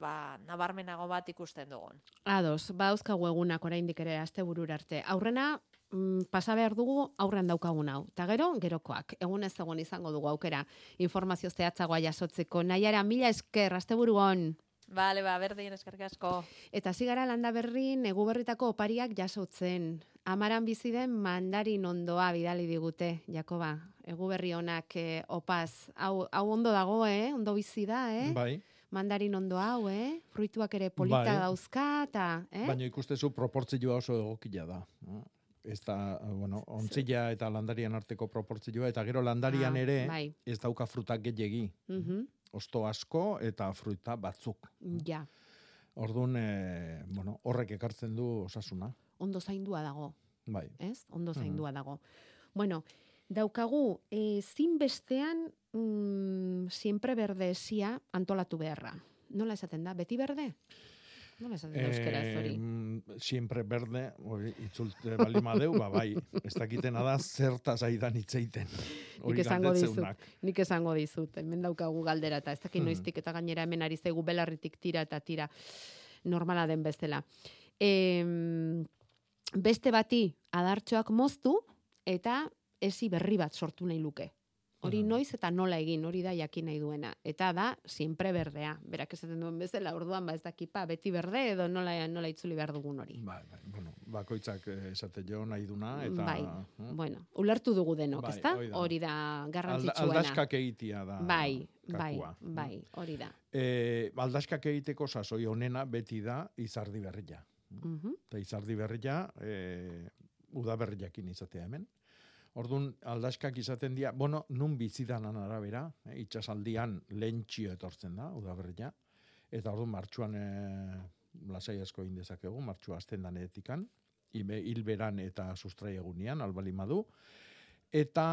ba, nabarmenago bat ikusten dugun. Ados, ba dauzkagu egunak oraindik ere asteburura arte. Aurrena mm, pasa behar dugu aurrean daukagun hau. Ta gero, gerokoak. Egun ez egon izango dugu aukera informazio zehatzagoa jasotzeko. Naiara, mila esker, asteburu on. Bale, ba, berdin, eskerrik asko. Eta zigara landa berrin, egu berritako opariak jasotzen. Amaran bizi den mandarin ondoa bidali digute, Jakoba. Egu berri honak eh, opaz. Hau, hau ondo dago, eh? Ondo bizi da, eh? Bai. Mandarin ondo hau, eh? Fruituak ere polita Bai. dauzka, eta, eh? Baina ikustezu proportzioa oso egokila da. Ez da, bueno, ontzila eta landarian arteko proportzioa, eta gero landarian Ah, ere bai. ez dauka frutak gehiegi. Mhm, Osto asko eta fruta batzuk. Ja, Orduan, e, bueno, horrek ekartzen du osasuna. ondo zaindua dago. Bai. ez? Ondo Mhm. zaindua dago. Bueno, daukagu, e, zinbestean mm, siempre berde esia antolatu beharra. Nola esaten da? Beti berde? Nola esaten da euskera ez hori? mm, siempre berde, hori itzulte bali madeu, ba bai, ez dakitena da zertaz aidan itzeiten. Nik esango dizut, nik esango dizut, hemen daukagu galdera eta ez dakit Mhm. noiztik eta gainera hemen ari zaigu belarritik tira eta tira normala den bezala. Em, beste bati adartxoak moztu eta ezi berri bat sortu nahi luke. Hori noiz eta nola egin, hori da jakin nahi duena. Eta da, siempre berdea. Berak esaten duen bezala, orduan ba ez dakipa, beti berde edo nola, nola itzuli behar dugun hori. Bai, bai, bueno, bakoitzak eh, esate jo nahi duna, eta... bai, eh, bueno, ulertu dugu denok, Bai, ezta? hori da. Garrantzitsuena. aldaskak egitia da. Bai, bai, kakua. bai, hori da. E, aldaskak egiteko sasoi onena beti da izardi berria. Mhm. Eta izardi berria, e, udaberriakin izatea hemen. Orduan, aldaskak izaten dira, bueno, nun bizidanan arabera, e, itxasaldian lentxio etortzen da, udaberria. Eta orduan, martxuan e, lasai asko indezakegu, martxua azten danetikan, hilberan eta sustrai egunean, albali madu. Eta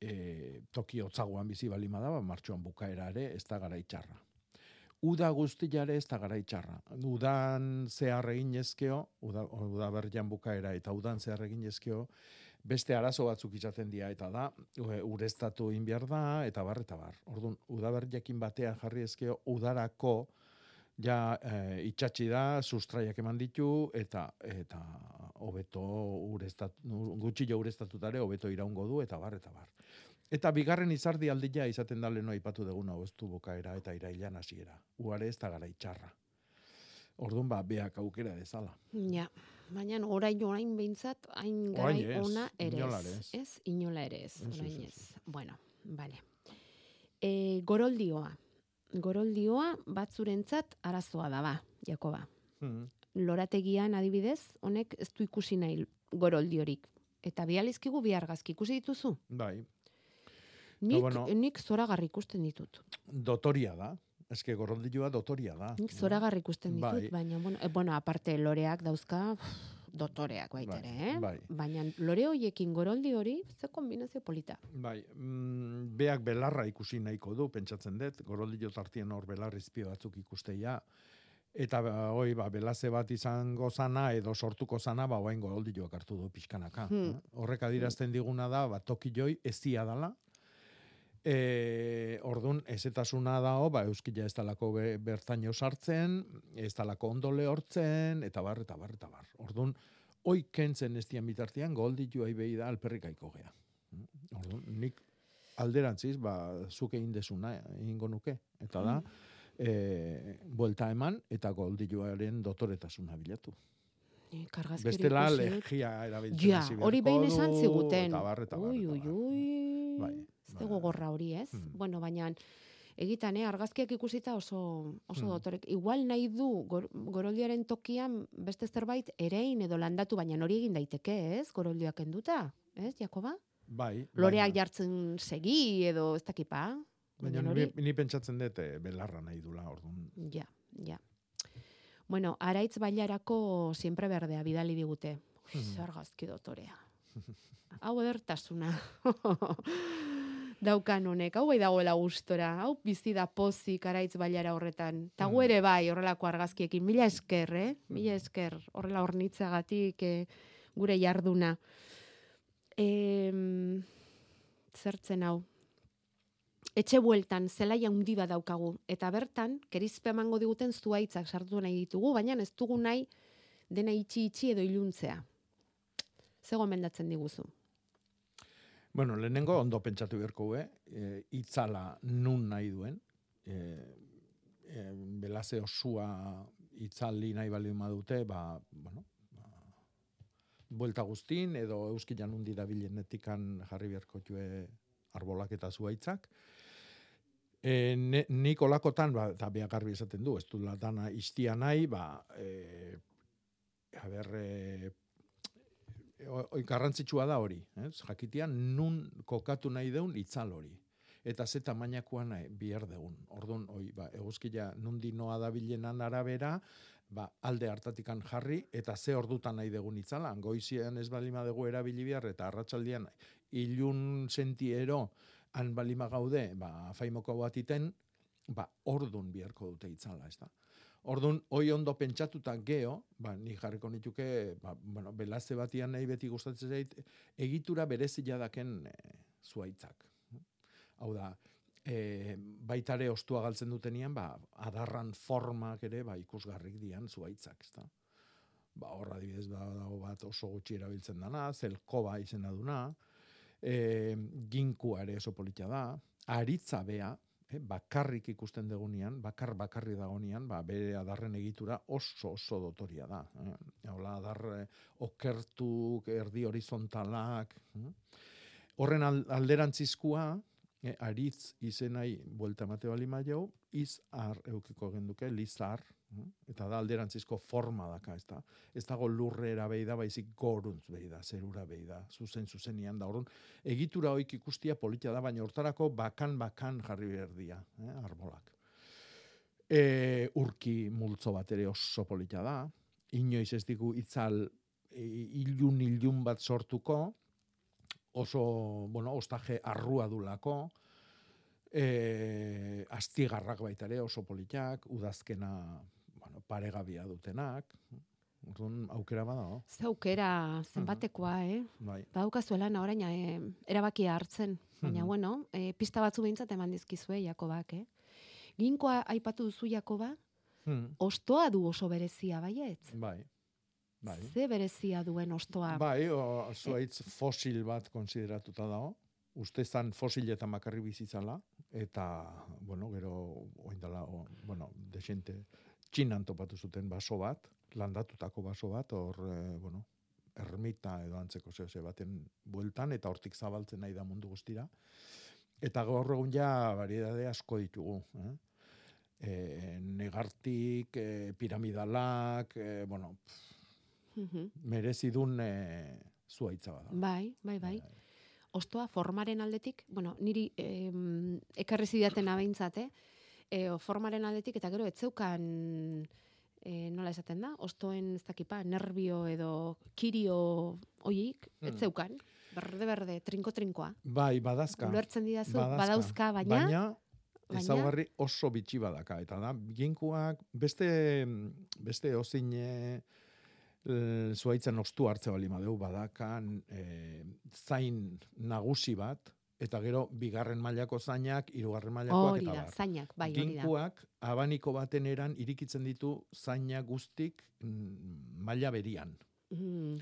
e, toki hotzagoan bizi balima da, ba, martxuan bukaera ere, ez da gara itxarra. Uda guztiare ez da gara itxarra. Udan zehar egin ezkeo, uda, uda berrian bukaera eta udan zehar egin ezkeo, beste arazo batzuk izaten dira eta da, e, ureztatu egin behar da, eta bar, eta bar. Orduan, udaberriakin batean jarri ezkeo, udarako ja e, itxatxi da, sustraiak eman ditu, eta eta hobeto ureztatu, gutxillo ureztatutare, hobeto iraungo du, eta bar, eta bar. Eta bigarren izardi aldia izaten da leno aipatu deguna oztu bukaera eta irailan hasiera. Uare ez da gara itxarra. Orduan ba, beak aukera dezala. Ja, baina orain orain behintzat, hain garai ez, ona ere ez. ez. Inola ere ez, orain ez. Bueno, vale. E, goroldioa. Goroldioa batzurentzat arazoa da ba, Jakoba. Hmm. Lorategian adibidez, honek ez du ikusi nahi goroldiorik. Eta bializkigu bihargazki ikusi dituzu? Bai, Nik, bueno. nik zoragarri ikusten ditut. dotoria da. Eske goroldilua dotoria da. Nik zoragarri ikusten ditut, Bai. baina, bueno, e, bueno, aparte loreak dauzka, dotoreak baita Bai, ere, eh? bai. Baina lore hoiekin goroldi hori, ze kombinazio polita. Bai, mm, beak belarra ikusi nahiko du, pentsatzen dut, goroldillo tartien hor belarrizpio batzuk ikusteia, eta ba, hoi, ba, belaze bat izango zana edo sortuko zana, ba, oain goroldilloak hartu du pixkanaka. Hmm. Horrek adirazten diguna da, ba, toki joi ezia dala, E, ordun ezetasuna dao, ba, euskila ez talako be, bertaino sartzen, ez talako ondo lehortzen, eta bar, eta bar, eta bar. Ordun hoi kentzen ez dian bitartean, golditu behi da alperrikaiko gea. Orduan, nik alderantziz, ba, zuk egin desuna egingo nuke. Eta da, e, buelta eman, eta goldiluaren dotoretasuna bilatu. Nik argazkiri Bestela ikusi dut. legia erabiltzen Ja, hori behin esan ziguten. Eta bar, eta bar, Ui, ui, bar. ui. Bai, Ez dugu gorra hori, ez? Bueno, baina egitan, eh, argazkiak ikusita oso, oso Hmm. dotorek. Igual nahi du gor, goroldiaren tokian beste zerbait erein edo landatu, baina hori egin daiteke, ez? Goroldiak enduta, ez, Jakoba? Bai, Loreak jartzen segi edo ez dakipa. Baina Baina ni, ni pentsatzen dut eh, belarra nahi dula, orduan. ja, ja. Bueno, araitz bailarako siempre berdea bidali digute. Ui, Mhm. ze argazki dotorea. Hau edertasuna. Daukan honek, hau bai dagoela gustora, hau bizi da pozik araitz bailara horretan. Ta gu ere bai horrelako argazkiekin, mila esker, eh? Mila esker, horrela hornitzagatik eh, gure jarduna. Em, zertzen hau. Etxe bueltan zelaia handi bat daukagu eta bertan kerizpe emango diguten zuaitzak sartu nahi ditugu, baina ez dugu nahi dena itxi itxi edo iluntzea. Ze gomendatzen diguzu? Bueno, lehenengo ondo pentsatu beharko, eh? E, itzala nun nahi duen. E, e, belaze osua itzali nahi bali dute, ba, bueno, ba, buelta guztin, edo euskilan undi dabilenetikan jarri beharko jue arbolak eta zuaitzak. E, ne, nik olakotan, ba, eta garbi esaten du, ez du dana iztia nahi, ba, e, a ber, e, oi, garrantzitsua da hori, ez? jakitian nun kokatu nahi deun itzal hori. Eta ze tamainakoa nahi bihar deun. Orduan, oi, ba, eguzkia nundi noa da bilenan arabera, ba, alde hartatikan jarri, eta ze ordutan nahi degun itzala. Goizien ez balima dugu erabili behar, eta arratsaldian ilun sentiero, han balima gaude, ba, faimoko bat iten, ba, ordun biharko dute itzala, ez da. Ordun hoi ondo pentsatuta geo, ba, ni jarriko nituke, ba, bueno, belaze batian nahi beti gustatzen zait, egitura berezia daken e, zuaitzak. Hau da, e, baitare ostua galtzen dutenian, ba, adarran formak ere, ba, ikusgarrik dian zuaitzak, ez da. Ba, horra adibidez, ba, dago bat oso gutxi erabiltzen dana, zelkoba izena duna, e, ginkua ere oso politia da, aritza bea, eh, bakarrik ikusten degunian, bakar bakarri dagonean, ba, bere adarren egitura oso oso dotoria da. Eh? Hola, adar eh, okertu, erdi horizontalak. Eh? Horren alderantzizkoa, eh, aritz izenai buelta mate bali maio, iz ar eukiko genduke, lizar? Eta da alderantzizko forma daka, ez da. Ez dago lurrera behi da, baizik goruntz behi da, zerura behi da, zuzen zuzenian da. Orrun, egitura hoik ikustia politia da, baina hortarako bakan-bakan jarri berdia, eh? arbolak. E, urki multzo bat ere oso politia da, inoiz ez digu itzal ilun ilun bat sortuko, oso, bueno, ostaje arrua dulako, e, astigarrak baita ere oso politak, udazkena paregabia dutenak, Orduan aukera bada, no? Ze aukera zenbatekoa, eh? Bai. Badaukazuela orain eh, erabakia hartzen. Baina, Mhm. bueno, eh, pista batzu behintzat eman dizkizue Jakobak, eh? Ginkoa aipatu duzu Jakoba, Hmm. ostoa du oso berezia, baiet? Bai. Bai. Ze berezia duen ostoa? Bai, o, zuaitz fosil bat konsideratuta dago. Uste zan fosiletan bakarri bizitzala, eta, bueno, gero, oindala, o, bueno, desente, txinan topatu zuten baso bat, landatutako baso bat, hor, e, bueno, ermita edo antzeko zehose baten bueltan, eta hortik zabaltzen nahi da mundu guztira. Eta gaur egun ja variedade asko ditugu. Eh? E, negartik, e, piramidalak, e, bueno, Mhm. merezidun e, zuaitza bada. Bai, bai, bai. Ostoa formaren aldetik, bueno, niri em, ekarri zidaten abeintzat, eh? E, formaren aldetik eta gero etzeukan e, nola esaten da, ostoen ez dakipa, nerbio edo kirio Hmm. etzeukan, berde-berde, trinko-trinkoa. Bai, badazka. Ulertzen didazu, badauzka, baina- Baina, baina- ezaugarri oso bitxi badaka. Eta da, ginkuak, beste, beste ozin e, l- zuaitzen ostu hartze bali madeu badakan e, zain nagusi bat, eta gero bigarren mailako zainak, hirugarren mailakoak eta bar. zainak, bai. Ginkuak abaniko baten eran irikitzen ditu zaina guztik mm, maila berian. Mm.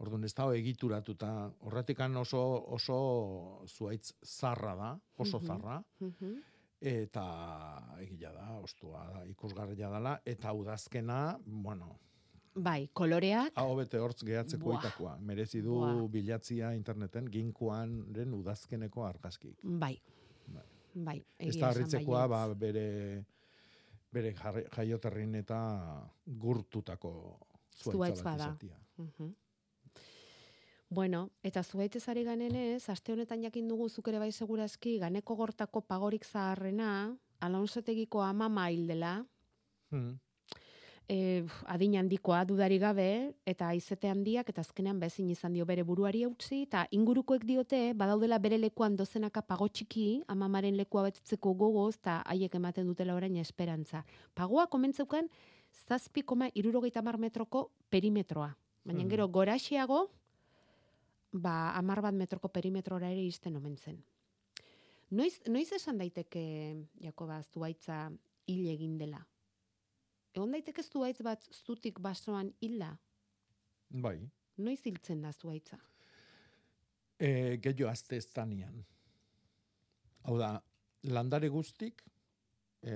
Orduan ez dago egituratuta, horretikan oso, oso zuaitz zarra da, oso Mhm. zarra, Mhm. eta egia da, ostua ikusgarria dela, eta udazkena, bueno, Bai, koloreak, hau bete hortz gehatzeko Buah. itakoa. Merezi du Buah. bilatzia interneten ginkoan udazkeneko argazkik. bai. Bai, Ez egia da esan harritzekoa, ba, bere, bere jaioterrin eta gurtutako Zuaitz zuaitza bat. Bueno, eta zuaitez ari ganenez, aste honetan jakin dugu zuk ere bai segurazki, ganeko gortako pagorik zaharrena, Alonsotegiko amama hil dela, Hmm. E, adin handikoa dudari gabe, eta aizete handiak, eta azkenean bezin izan dio bere buruari utzi, eta ingurukoek diote, badaudela bere lekuan dozenaka pago txiki, amamaren lekua betetzeko gogoz, eta haiek ematen dutela orain esperantza. Pagoa komentzeukan, zazpi koma irurogeita mar metroko perimetroa. Baina Mhm. gero goraxiago, ba, amar bat metroko perimetrora ere izten omen zen. Noiz, noiz esan daiteke, Jakoba, zuaitza hil egin dela? Egon daiteke zuaitz bat zutik basoan hilda? Bai. Noiz hiltzen da zuaitza? E, gehiago azte ez Hau da, landare guztik, e,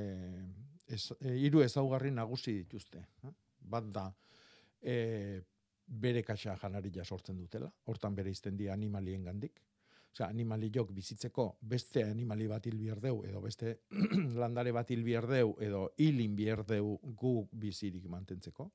ez, e, hiru ezaugarri nagusi dituzte. Bat da, e, bere kaxa janaria sortzen dutela, hortan bere izten di animalien gandik. Osea, animaliok bizitzeko beste animali bat hil edo beste landare bat hil edo hilin bierdeu gu bizirik mantentzeko.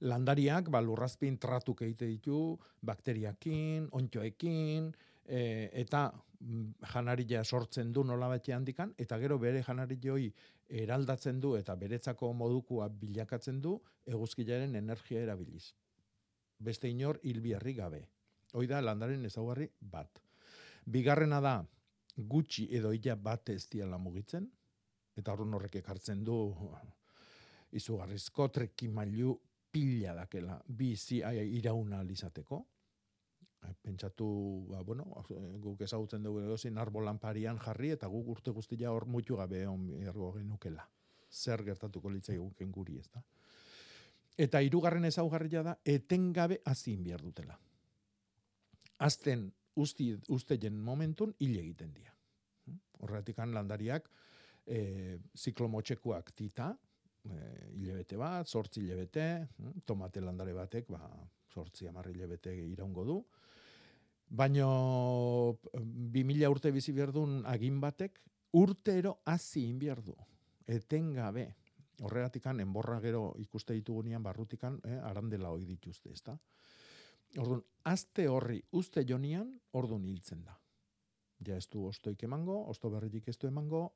Landariak, ba, lurrazpin tratuk egite ditu, bakteriakin, ontxoekin, e, eta mm, janaria sortzen du nola handikan, eta gero bere janarioi eraldatzen du eta beretzako modukua bilakatzen du eguzkilaren energia erabiliz. Beste inor hilbiarri gabe. Hoi da landaren ezaugarri bat. Bigarrena da gutxi edo ila bat ez diala mugitzen, eta horren horrek ekartzen du izugarrizko trekimailu pila dakela bizi irauna alizateko. Pentsatu, ba, bueno, guk ezagutzen dugu edozin arbolan parian jarri eta guk urte guztia hor mutu gabe on ergo genukela. Zer gertatuko litzai guken guri, ez da? Eta hirugarren ezaugarria da etengabe hazin behar dutela. Azten usti, usteien momentun hil egiten dira. Horretikan landariak e, ziklomotxekuak tita, e, hilebete bat, sortzi hilebete, mm, tomate landare batek, ba, sortzi amarri hilebete iraungo du. Baino, bi mila urte bizi berdun agin batek, urtero hazi inbiar du. Etengabe. Horregatikan, enborra gero ikuste ditugunean barrutikan, eh, arandela hoi dituzte, ezta? Orduan, azte horri uste jonian, orduan hiltzen da. Ja ez du ostoik emango, osto berritik ez du emango,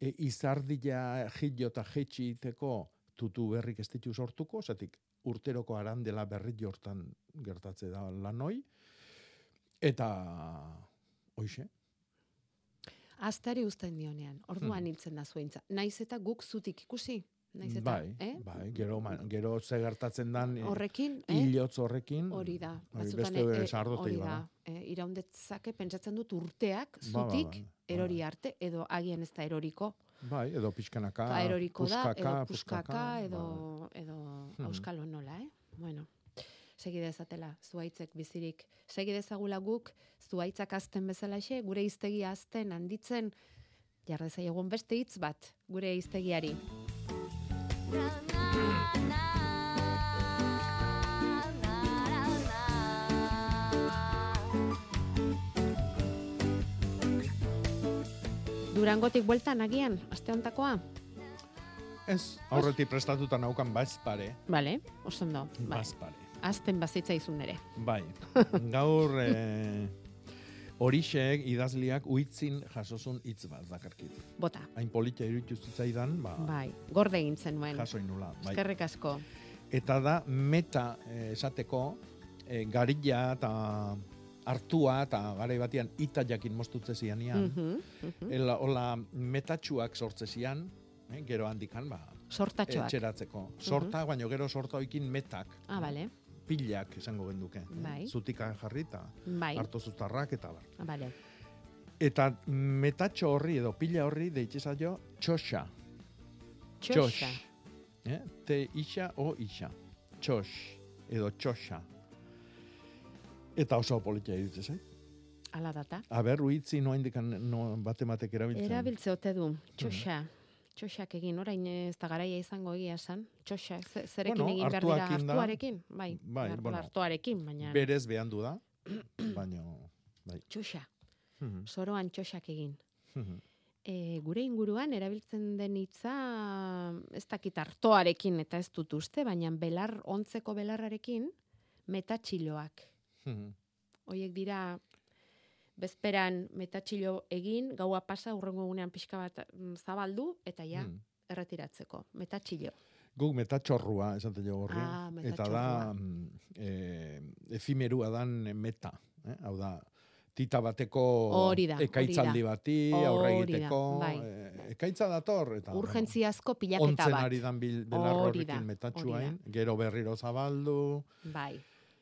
e, izardia jillo eta jetxi iteko tutu berrik ez ditu sortuko, zatik urteroko arandela berri jortan gertatze da lanoi, eta hoixe, Aztari uzten dionean, orduan Hmm. hiltzen da zuentza. Naiz eta guk zutik ikusi. Naiz eta, bai, eh? bai, gero, ma, gero ze gertatzen dan, eh, Horrekin, eh? hilotz horrekin, Hori da. hori beste eh, sardotei hori da. Eh, iraundetzake pentsatzen dut urteak Ba, ba, zutik ba, ba, erori arte edo agian ez da eroriko. Bai, edo pixkanaka, Ba, eroriko da, puskaka, edo puskaka, puskaka, edo, bai. edo Hmm. auskalo nola, eh? Bueno, segi dezatela, zuaitzek bizirik. Segi dezagula guk, zuaitzak azten bezalaxe, gure iztegia azten handitzen, jarreza egun beste hitz bat, gure iztegiari. Durangotik bueltan agian, aste hontakoa? Ez, aurretik prestatuta naukan bazpare. Bale, oso ondo. Bai. Bazpare. Azten bazitza izun ere. Bai. Gaur eh, horixek idazliak uitzin jasozun hitz bat dakarkit. Bota. Hain politia iruditu zitzaidan, ba, Bai, gorde egin zenuen. jaso inula. Bai. Eskerrik asko. Eta da meta eh, esateko eh, garilla eta hartua eta garai batean ita jakin mostutze zianian. Mhm, mhm. Ela, hola metatxuak sortze zian, eh, gero handikan, ba, Sortatxoak. etxeratzeko. Sorta, baino gero sorta oikin metak. Ah, bale. Pilak esango genduke. eh? Bai. Zutika jarri eta Bai. hartu zutarrak eta bar. Ah, bale. Eta metatxo horri edo pila horri deitxe zaio txoxa. Txoxa. Eh? Te isa o isa. Txox. Edo txoxa. Eta oso politia iruditzen zait. Ala data. A ber, uitzi no indikan no, bate matek erabiltzen. Erabiltze ote du. Txoxa. Txoxak egin, orain ez da garaia izango egia esan. Txoxa, ze- zerekin Bueno, egin behar dira hartuarekin? Bai, Bai, behar- bueno, hartuarekin, baina... Berez behan du da, baino, bai. Txoxa, Mhm. soroan txoxak egin. Mhm. E, gure inguruan erabiltzen den hitza ez dakit hartoarekin eta ez dut uste, baina belar ontzeko belarrarekin metatxiloak. Mhm. Hoiek dira bezperan metatxilo egin, gaua pasa, urrengo egunean pixka bat mm, zabaldu, eta ja, Mhm. erretiratzeko. Metatxilo. Guk metatxorrua, esaten jo horri. Ah, eta da, mm, eh, efimerua dan meta. Eh? Hau da, tita bateko ekaitzaldi bati, aurre egiteko, bai. eh, ekaitza dator, eta Urgentziazko pilaketa ontzen bat. ari dan bil, belar Hori da, horrekin metatxuain, hori gero berriro zabaldu, Bai.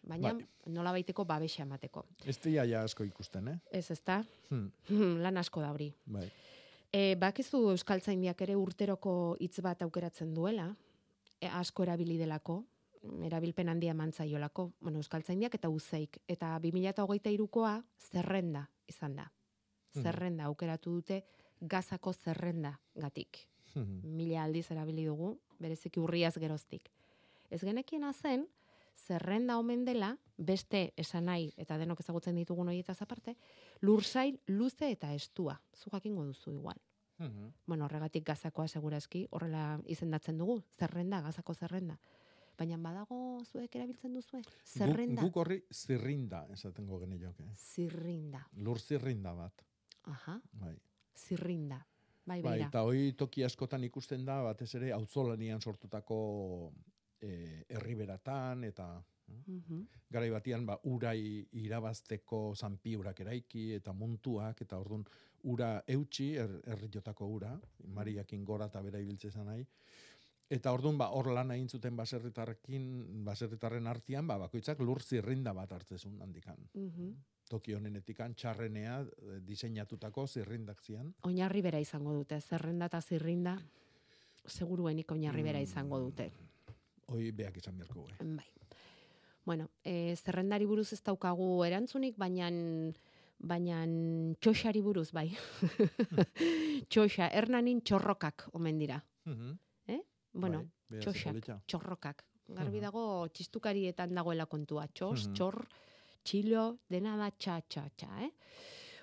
Baina Bai. nola baiteko babesa emateko. ez dira ja asko ikusten, eh? Ez, ezta? Hmm, Lan asko da hori. bai. E, bakizu Euskaltzaindiak ere urteroko hitz bat aukeratzen duela, e, asko erabili delako, erabilpen handia emantzaiolako, bueno, Euskaltzaindiak eta uzeik. Eta 2023koa zerrenda izan da. Mhm. Zerrenda aukeratu dute gazako zerrenda gatik. mila aldiz erabili dugu, bereziki urriaz geroztik. Ez genekiena zen, zerrenda omen dela, beste esan nahi, eta denok ezagutzen ditugun horietaz aparte, lursail luze eta estua. Zu jakingo duzu igual. Bueno, horregatik gazakoa segurazki, horrela izendatzen dugu, zerrenda, gazako zerrenda. Baina badago zuek erabiltzen duzue? Zerrenda, Guk, horri zirrinda esatengo genioke. zirrinda. Lur zirrinda bat. Aha, Bai. zirrinda. Bai, Bai, eta hoi toki askotan ikusten da, batez ere, auzolanian sortutako eh, herriberatan, eta Mhm. garai batian ba urai irabazteko zanpiurak eraiki eta muntuak eta ordun ura eutxi er, herriotako ura Mariakin gora eta bera ibiltze nahi eta ordun ba hor lan egin zuten baserritarrekin baserritarren artean ba bakoitzak lur zirrinda bat hartzezun handikan Mhm. toki honenetikan txarrenea eh, diseinatutako zirrindak zian Oinarri bera izango dute, zerrenda eta zirrinda, seguruenik oinarri bera izango dute. Hoi beak izan beharko gue. Bai. Bueno, e, zerrendari buruz ez daukagu erantzunik, baina baina txoxari buruz, bai. Txoxa, hernanin txorrokak omen dira. Mhm. Eh? Bueno, Bai, polita. txorrokak. Garbi Mhm. dago txistukarietan dagoela kontua. Txos, Mhm. txor, txilo, dena da txa, txa, txa, eh?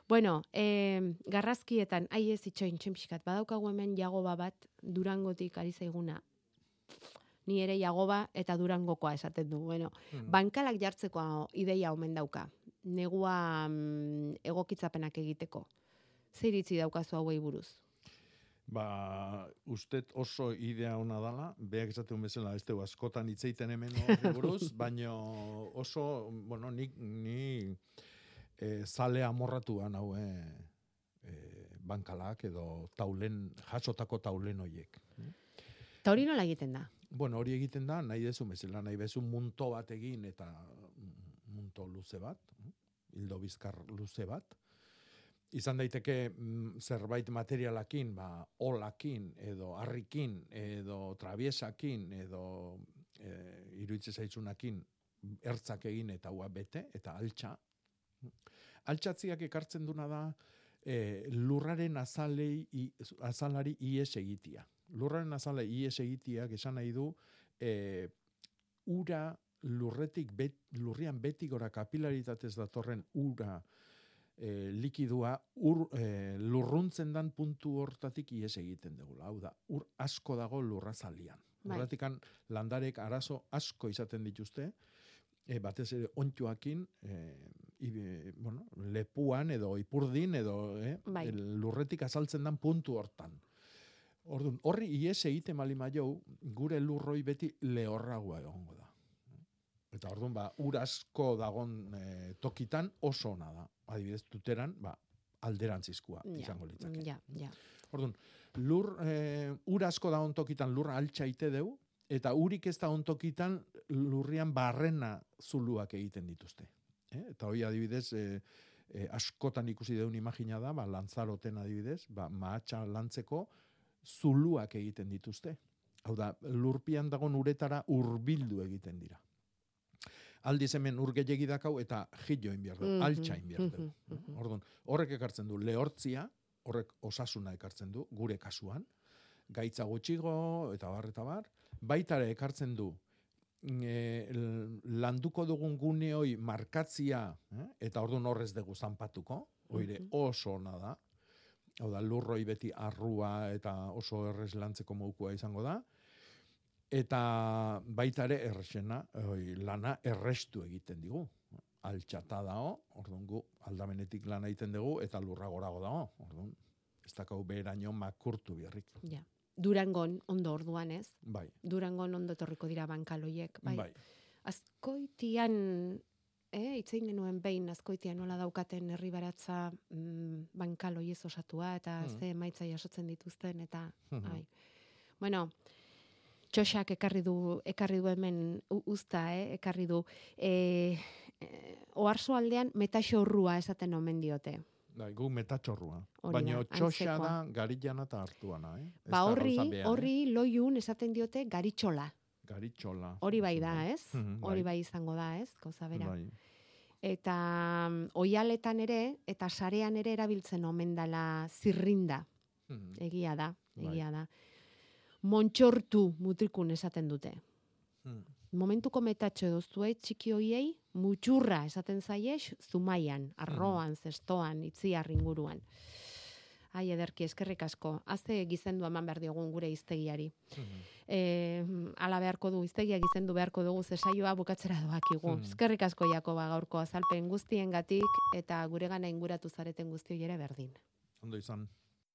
Bueno, eh, garrazkietan, ai ez itxoin txempiskat, badaukagu hemen jagoba bat durangotik ari zaiguna. Ni ere jagoba eta durangokoa esaten du. Bueno, Mhm. bankalak jartzeko ideia omen dauka. Negua mm, egokitzapenak egiteko. Zer iritzi daukazu hauei buruz? Ba, ustet oso idea ona dala, beak esaten bezala ez dugu askotan hitz egiten hemen buruz, baino oso, bueno, nik, ni e, zale amorratuan hau, e, bankalak edo taulen, jasotako taulen hoiek. Eta hori nola egiten da? Bueno, hori egiten da, nahi dezu bezala, nahi bezu munto bat egin eta mm, munto luze bat, hildo bizkar luze bat. Izan daiteke mm, zerbait materialakin, ba, olakin, edo harrikin, edo trabiesakin, edo e, iruitze zaitzunakin, ertzak egin eta hua bete, eta altxa. Altxatziak ekartzen duna da, e, lurraren azalei, azalari ies egitia. Lurraren azalei ies egitiak esan nahi du, e, ura lurretik, bet, lurrian beti gora kapilaritatez datorren ura e, likidua ur, e, lurruntzen dan puntu hortatik ies egiten dugula. Hau da, ur asko dago lurrazalian. Bai. Horratikan landarek arazo asko izaten dituzte, e, batez ere ontxoakin, e, ibe, bueno, lepuan edo ipurdin edo e, Bai. lurretik azaltzen dan puntu hortan. Orduan, horri ies egiten mali maiou, gure lurroi beti lehorragoa egongo da. Eta orduan, ba, ur asko dagon e, tokitan oso ona da. Adibidez, tuteran, ba, alderantzizkoa Ja, izango litzake. Ja, ja. Orduan, lur, e, ur asko da tokitan lurra altxaite deu, eta urik ez da tokitan lurrian barrena zuluak egiten dituzte. Eh? Eta hoi adibidez, e, e, askotan ikusi deun imagina da, ba, lantzaroten adibidez, ba, mahatxa lantzeko zuluak egiten dituzte. Hau da, lurpian dagon uretara hurbildu egiten dira. Aldiz hemen ur gehiagi dakau eta jillo inbiar du, Mhm, altxa inbiar du. mhm, Orduan, horrek ekartzen du lehortzia, horrek osasuna ekartzen du, gure kasuan, gaitza gutxigo, eta bar, eta bar, baitare ekartzen du, e, landuko dugun gune hoi markatzia, eh? eta orduan horrez dugu zanpatuko, oire Mhm. oso ona da, hau da, lurroi beti arrua eta oso errez lantzeko moukua izango da, eta baita ere erresena, oi, lana errestu egiten digu. Altxata dao, orduan gu aldamenetik lana egiten dugu, eta lurra gorago dao, orduan ez dakau beheraino makurtu biarrik. Ja. Durangon ondo orduan, ez? Bai, Durangon ondo etorriko dira bankaloiek, bai. bai. Azkoitian, eh, itzein genuen behin azkoitian nola daukaten herri baratza mm, bankaloiez osatua eta Mhm. ze emaitza jasotzen dituzten eta Mhm. ai. Bueno, txoxak ekarri du ekarri du hemen uzta, eh, ekarri du eh, eh, oarso aldean metaxorrua esaten omen diote. Bai, gu metatxorrua. Baina antzekoa. da garillana eta hartuana, eh? Ez Ba horri, eh? horri loiun esaten diote garitxola. Garitxola. Hori bai da, ez? Mhm, Hori bai. bai izango da, ez? Gauza bera. Bai. Eta mm, oialetan ere, eta sarean ere erabiltzen omen dala zirrinda. Mhm. Egia da, Bai. egia da. montxortu mutrikun esaten dute. Hmm. Momentuko metatxo edo zuei txiki hoiei mutxurra esaten zaiez zumaian, arroan, zestoan, itziar inguruan. Ai, ederki, eskerrik asko. Azte gizendu eman behar diogun gure iztegiari. E, ala beharko du, iztegia gizendu beharko dugu zesaioa bukatzera doakigu. Hmm. Eskerrik asko Jakoba gaurko azalpen guztiengatik eta gure gana inguratu zareten guztioi ere berdin. Ondo izan.